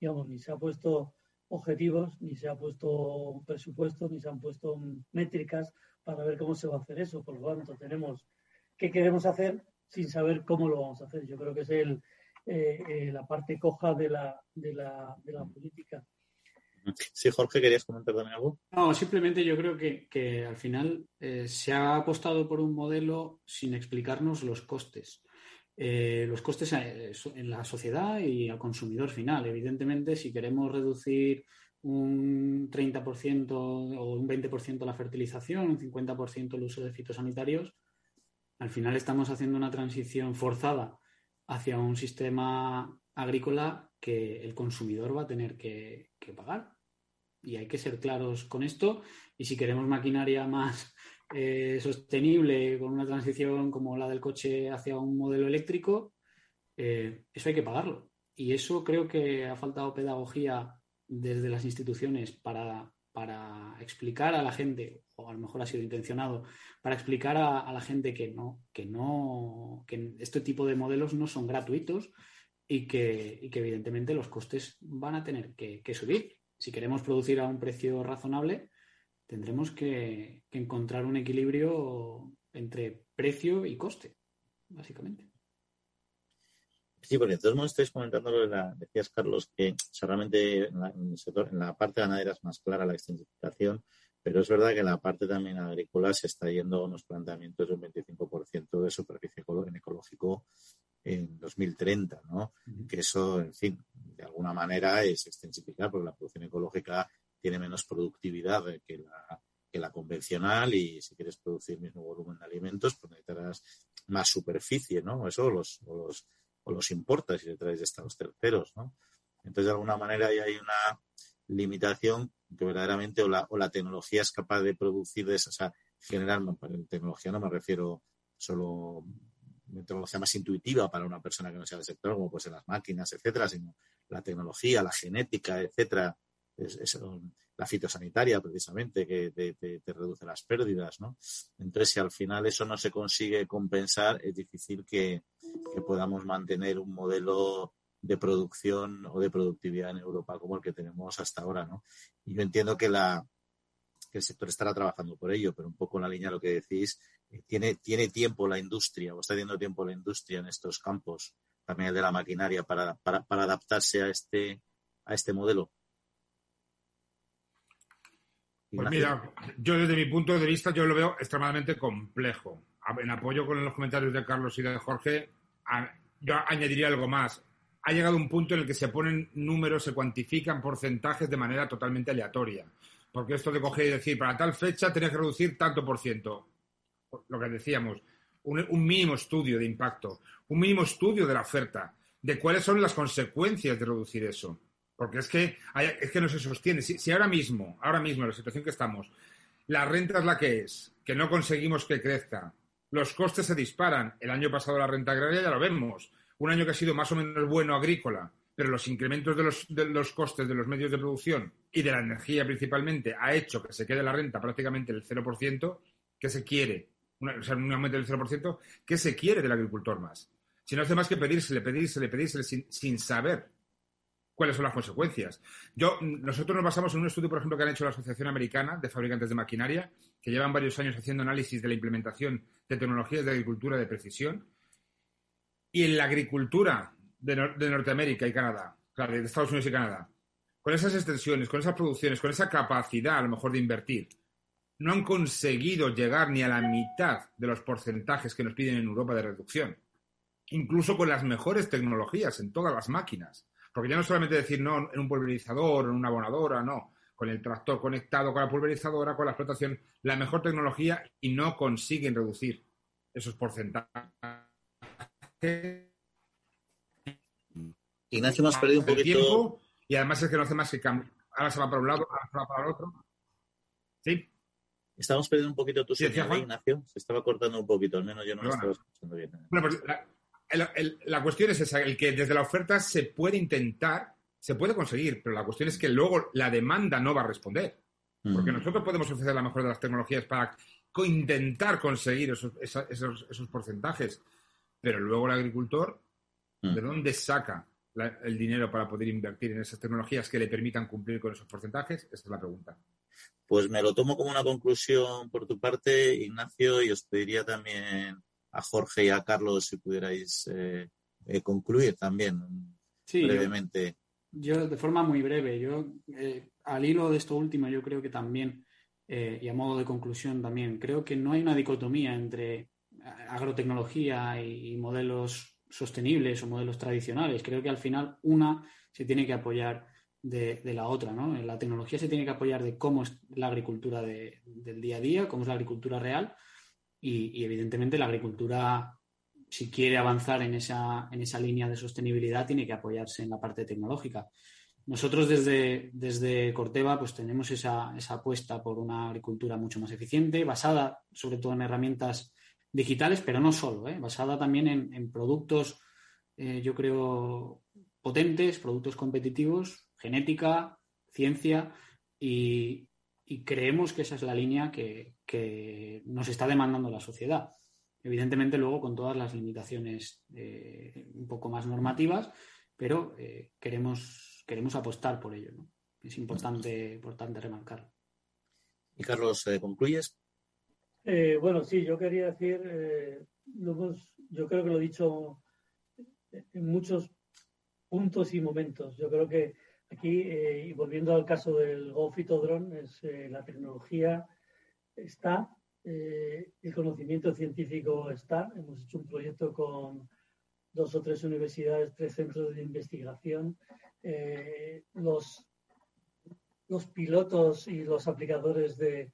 digamos, ni se ha puesto objetivos, ni se ha puesto presupuesto, ni se han puesto métricas para ver cómo se va a hacer eso. Por lo tanto, tenemos qué queremos hacer sin saber cómo lo vamos a hacer. Yo creo que es el, eh, eh, la parte coja de la, de la, de la política. Sí, Jorge, ¿querías comentar también algo? No, simplemente yo creo que, al final eh, se ha apostado por un modelo sin explicarnos los costes. Eh, los costes en la sociedad y al consumidor final. Evidentemente, si queremos reducir un 30% o un 20% la fertilización, un 50% el uso de fitosanitarios, al final estamos haciendo una transición forzada hacia un sistema agrícola que el consumidor va a tener que pagar y hay que ser claros con esto. Y si queremos maquinaria más eh, sostenible, con una transición como la del coche hacia un modelo eléctrico, eh, eso hay que pagarlo. Y eso creo que ha faltado pedagogía desde las instituciones para, explicar a la gente, o a lo mejor ha sido intencionado, para explicar a, la gente que no, que no, que este tipo de modelos no son gratuitos y que, evidentemente los costes van a tener que subir si queremos producir a un precio razonable, tendremos que, encontrar un equilibrio entre precio y coste, básicamente. Sí, porque entonces no estáis comentando lo de la, decías Carlos, que realmente en la, en el sector, en la parte ganadera es más clara la extensificación, pero es verdad que en la parte también agrícola se está yendo a unos planteamientos de un 25% de superficie en ecológico en 2030, ¿no? Que eso, en fin, de alguna manera es extensificar, porque la producción ecológica tiene menos productividad que la, que la convencional y si quieres producir el mismo volumen de alimentos, pues necesitarás más superficie, ¿no? Eso los, o los, o los importas y le traes de Estados terceros, ¿no? Entonces, de alguna manera, ahí hay una limitación que verdaderamente o la, o la tecnología es capaz de producir esa, o sea, generar, tecnología no me refiero solo tecnología más intuitiva para una persona que no sea del sector, como pues en las máquinas, etcétera, sino la tecnología, la genética, etcétera, la fitosanitaria precisamente que te, reduce las pérdidas, ¿no? Entonces, si al final eso no se consigue compensar, es difícil que, podamos mantener un modelo de producción o de productividad en Europa como el que tenemos hasta ahora, ¿no? Y yo entiendo que la que el sector estará trabajando por ello, pero un poco en la línea de lo que decís, eh, tiene, tiene tiempo la industria o está teniendo tiempo la industria en estos campos, también el de la maquinaria, para, para, adaptarse a este, a este modelo. Pues mira, yo desde mi punto de vista yo lo veo extremadamente complejo. En apoyo con los comentarios de Carlos y de Jorge, yo añadiría algo más. Ha llegado un punto en el que se ponen números, se cuantifican porcentajes de manera totalmente aleatoria. Porque esto de coger y decir, para tal fecha tenés que reducir tanto por ciento. Lo que decíamos, un, un mínimo estudio de impacto, un mínimo estudio de la oferta, de cuáles son las consecuencias de reducir eso. Porque es que, es que no se sostiene. Si, ahora mismo, ahora mismo, en la situación que estamos, la renta es la que es, que no conseguimos que crezca, los costes se disparan. El año pasado la renta agraria ya lo vemos. Un año que ha sido más o menos bueno agrícola, pero los incrementos de los, de los costes de los medios de producción y de la energía principalmente ha hecho que se quede la renta prácticamente el 0%, que se quiere, o sea, un aumento del 0%, que se quiere del agricultor más. Si no hace más que pedírsele, pedírsele, pedírsele sin saber cuáles son las consecuencias. Yo, nosotros nos basamos en un estudio, por ejemplo, que han hecho la Asociación Americana de Fabricantes de Maquinaria, que llevan varios años haciendo análisis de la implementación de tecnologías de agricultura de precisión. Y en la agricultura de, Norteamérica y Canadá, claro, de Estados Unidos y Canadá, con esas extensiones, con esas producciones, con esa capacidad a lo mejor de invertir, no han conseguido llegar ni a la mitad de los porcentajes que nos piden en Europa de reducción. Incluso con las mejores tecnologías en todas las máquinas. Porque ya no solamente decir no en un pulverizador, en una abonadora, no. Con el tractor conectado con la pulverizadora, con la explotación, la mejor tecnología y no consiguen reducir esos porcentajes. Ignacio, hemos perdido un poquito. y además es que no hace más que cambiar. Ahora se va para un lado, ahora se va para el otro. ¿Sí? Estamos perdiendo un poquito tu señal, Ignacio. Se estaba cortando un poquito, al menos yo no lo estaba escuchando bien. Bueno, pues la cuestión es esa, el que desde la oferta se puede intentar, se puede conseguir, pero la cuestión es que luego la demanda no va a responder. Porque mm. nosotros podemos ofrecer la mejor de las tecnologías para intentar conseguir esos, esos, porcentajes, pero luego el agricultor, mm. ¿de dónde saca el dinero para poder invertir en esas tecnologías que le permitan cumplir con esos porcentajes? Esa es la pregunta. Pues me lo tomo como una conclusión por tu parte, Ignacio, y os pediría también a Jorge y a Carlos si pudierais eh, eh, concluir también brevemente. Yo, de forma muy breve, yo eh, al hilo de esto último, yo creo que también, y a modo de conclusión también, creo que no hay una dicotomía entre agrotecnología y, modelos sostenibles o modelos tradicionales. Creo que al final una se tiene que apoyar de, la otra, ¿no? La tecnología se tiene que apoyar de cómo es la agricultura del día a día, cómo es la agricultura real, y, evidentemente la agricultura, si quiere avanzar en esa, en esa línea de sostenibilidad, tiene que apoyarse en la parte tecnológica. Nosotros desde, desde Corteva pues tenemos esa, esa apuesta por una agricultura mucho más eficiente, basada sobre todo en herramientas digitales, pero no solo, ¿eh? basada también en, productos, eh, yo creo, potentes, productos competitivos, genética, ciencia y, y creemos que esa es la línea que, nos está demandando la sociedad. Evidentemente, luego con todas las limitaciones eh, un poco más normativas, pero eh, queremos, queremos apostar por ello. Es importante, importante remarcarlo. Y Carlos, eh, ¿concluyes? bueno, sí, yo quería decir, yo creo que lo he dicho en muchos puntos y momentos. Yo creo que Aquí, eh, y volviendo al caso del GoFitodron, es, eh, la tecnología está, eh, el conocimiento científico está. Hemos hecho un proyecto con dos o tres universidades, tres centros de investigación. los, los pilotos y los aplicadores de,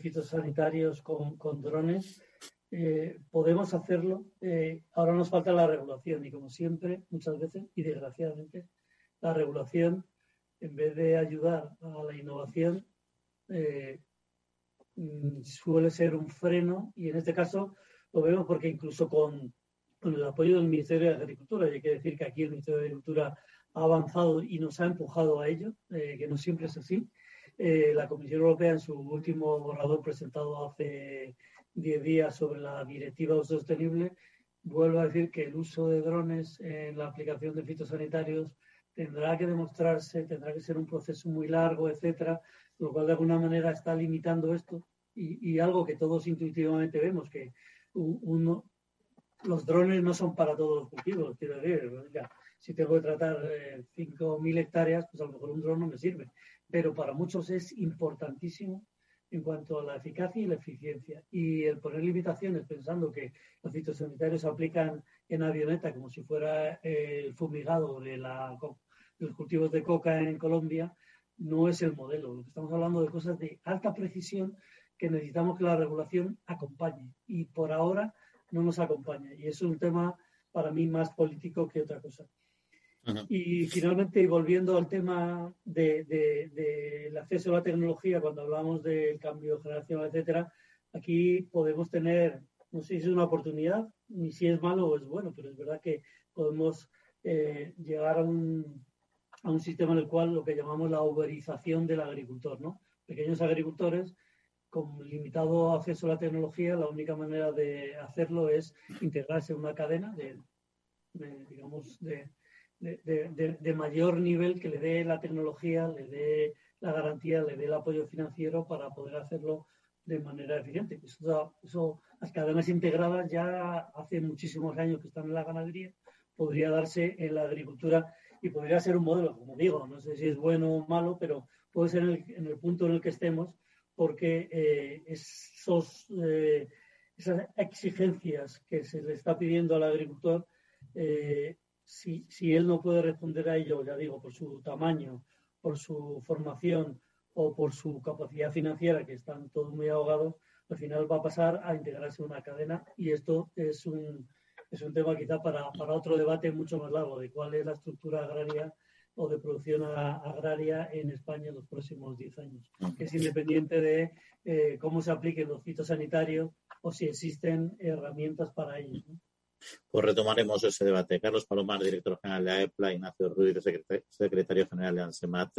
fitosanitarios con, drones. Eh, podemos hacerlo. Eh, ahora nos falta la regulación y como siempre, muchas veces, y desgraciadamente, la regulación, en vez de ayudar a la innovación, eh, mm, suele ser un freno y en este caso lo vemos porque incluso con, con el apoyo del Ministerio de Agricultura, y hay que decir que aquí el Ministerio de Agricultura ha avanzado y nos ha empujado a ello, que no siempre es así, eh, la Comisión Europea, en su último borrador presentado hace 10 días sobre la directiva sostenible, vuelve a decir que el uso de drones en la aplicación de fitosanitarios tendrá que demostrarse, tendrá que ser un proceso muy largo, etcétera, lo cual de alguna manera está limitando esto y, algo que todos intuitivamente vemos, que los drones no son para todos los cultivos, quiero decir, si tengo que tratar 5.000 eh, hectáreas, pues a lo mejor un dron no me sirve pero para muchos es importantísimo en cuanto a la eficacia y la eficiencia. Y el poner limitaciones pensando que los fitosanitarios se aplican en avioneta como si fuera el fumigado de, la, los cultivos de coca en Colombia, no es el modelo. Estamos hablando de cosas de alta precisión que necesitamos que la regulación acompañe. Y por ahora no nos acompaña. Y es un tema para mí más político que otra cosa. Y finalmente, volviendo al tema del de, acceso a la tecnología, cuando hablamos del cambio generacional, etcétera, aquí podemos tener, no sé si es una oportunidad, ni si es malo o es bueno, pero es verdad que podemos eh, llegar a un, a un sistema en el cual lo que llamamos la uberización del agricultor, ¿no? Pequeños agricultores con limitado acceso a la tecnología, la única manera de hacerlo es integrarse en una cadena de digamos, de, de, mayor nivel que le dé la tecnología, le dé la garantía, le dé el apoyo financiero para poder hacerlo de manera eficiente. Eso, eso, las cadenas integradas ya hace muchísimos años que están en la ganadería, podría darse en la agricultura y podría ser un modelo, como digo, no sé si es bueno o malo, pero puede ser en el, punto en el que estemos, porque eh, esos, eh, esas exigencias que se le está pidiendo al agricultor eh, si, si él no puede responder a ello, ya digo, por su tamaño, por su formación o por su capacidad financiera, que están todos muy ahogados, al final va a pasar a integrarse en una cadena y esto es un, es un tema quizá para, para otro debate mucho más largo de cuál es la estructura agraria o de producción agraria en España en los próximos 10 años, que es independiente de eh, cómo se apliquen los fitosanitarios o si existen herramientas para ello. Pues retomaremos ese debate. Carlos Palomar, director general de AEPLA, Ignacio Ruiz, secretario general de ANSEMAT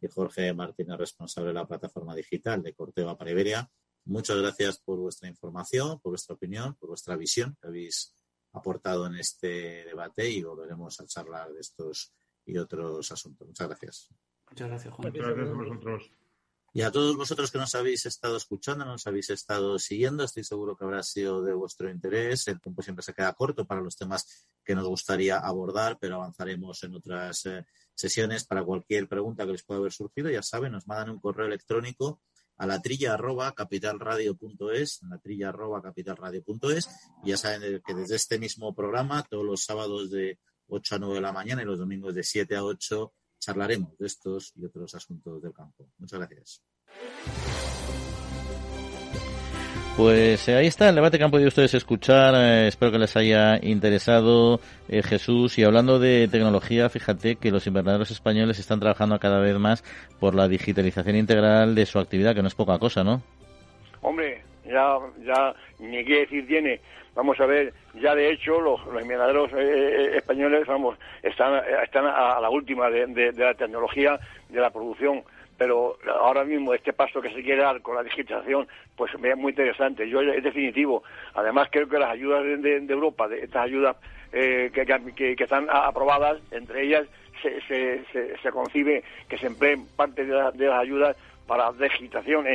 y Jorge Martínez, responsable de la plataforma digital de Corteva para Iberia. Muchas gracias por vuestra información, por vuestra opinión, por vuestra visión que habéis aportado en este debate y volveremos a charlar de estos y otros asuntos. Muchas gracias. Muchas gracias, Juan. Muchas gracias a vosotros. Y a todos vosotros que nos habéis estado escuchando, nos habéis estado siguiendo, estoy seguro que habrá sido de vuestro interés. El tiempo siempre se queda corto para los temas que nos gustaría abordar, pero avanzaremos en otras eh, sesiones. Para cualquier pregunta que les pueda haber surgido, ya saben, nos mandan un correo electrónico a la trilla arroba capitalradio.es, la trilla arroba capitalradio.es, y ya saben que desde este mismo programa, todos los sábados de 8 a 9 de la mañana y los domingos de 7 a 8 charlaremos de estos y otros asuntos del campo. Muchas gracias. Pues eh, ahí está el debate que han podido ustedes escuchar. Eh, espero que les haya interesado eh, Jesús. Y hablando de tecnología, fíjate que los invernaderos españoles están trabajando cada vez más por la digitalización integral de su actividad, que no es poca cosa, ¿no? Hombre, ya, ya ni qué decir tiene vamos a ver, ya de hecho los, los invernaderos eh, eh, españoles, vamos, están, están a, la última de, la tecnología de la producción pero ahora mismo este paso que se quiere dar con la digitalización, pues es muy interesante. Yo es definitivo. Además creo que las ayudas de, Europa, de estas ayudas eh, que, están aprobadas, entre ellas se, se, se, concibe que se empleen parte de, las ayudas para digitación,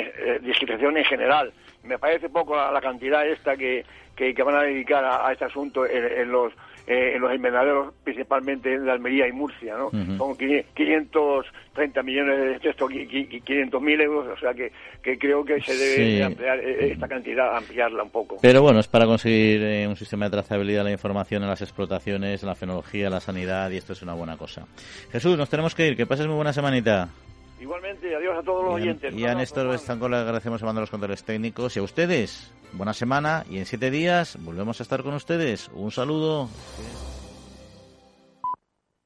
digitación en general. Me parece poco la cantidad esta que, que, van a dedicar a, este asunto en, los eh, en los invernaderos, principalmente en Almería y Murcia, ¿no? Son 530 millones de esto, 500 mil euros, o sea que, que creo que se debe ampliar eh, esta cantidad, ampliarla un poco. Pero bueno, es para conseguir eh, un sistema de trazabilidad de la información en las explotaciones, en la fenología, la sanidad, y esto es una buena cosa. Jesús, nos tenemos que ir, que pases muy buena semanita. Igualmente, adiós a todos los oyentes. Y a Néstor Bestanco le agradecemos a los controles técnicos y a ustedes. Buena semana y en siete días volvemos a estar con ustedes. Un saludo.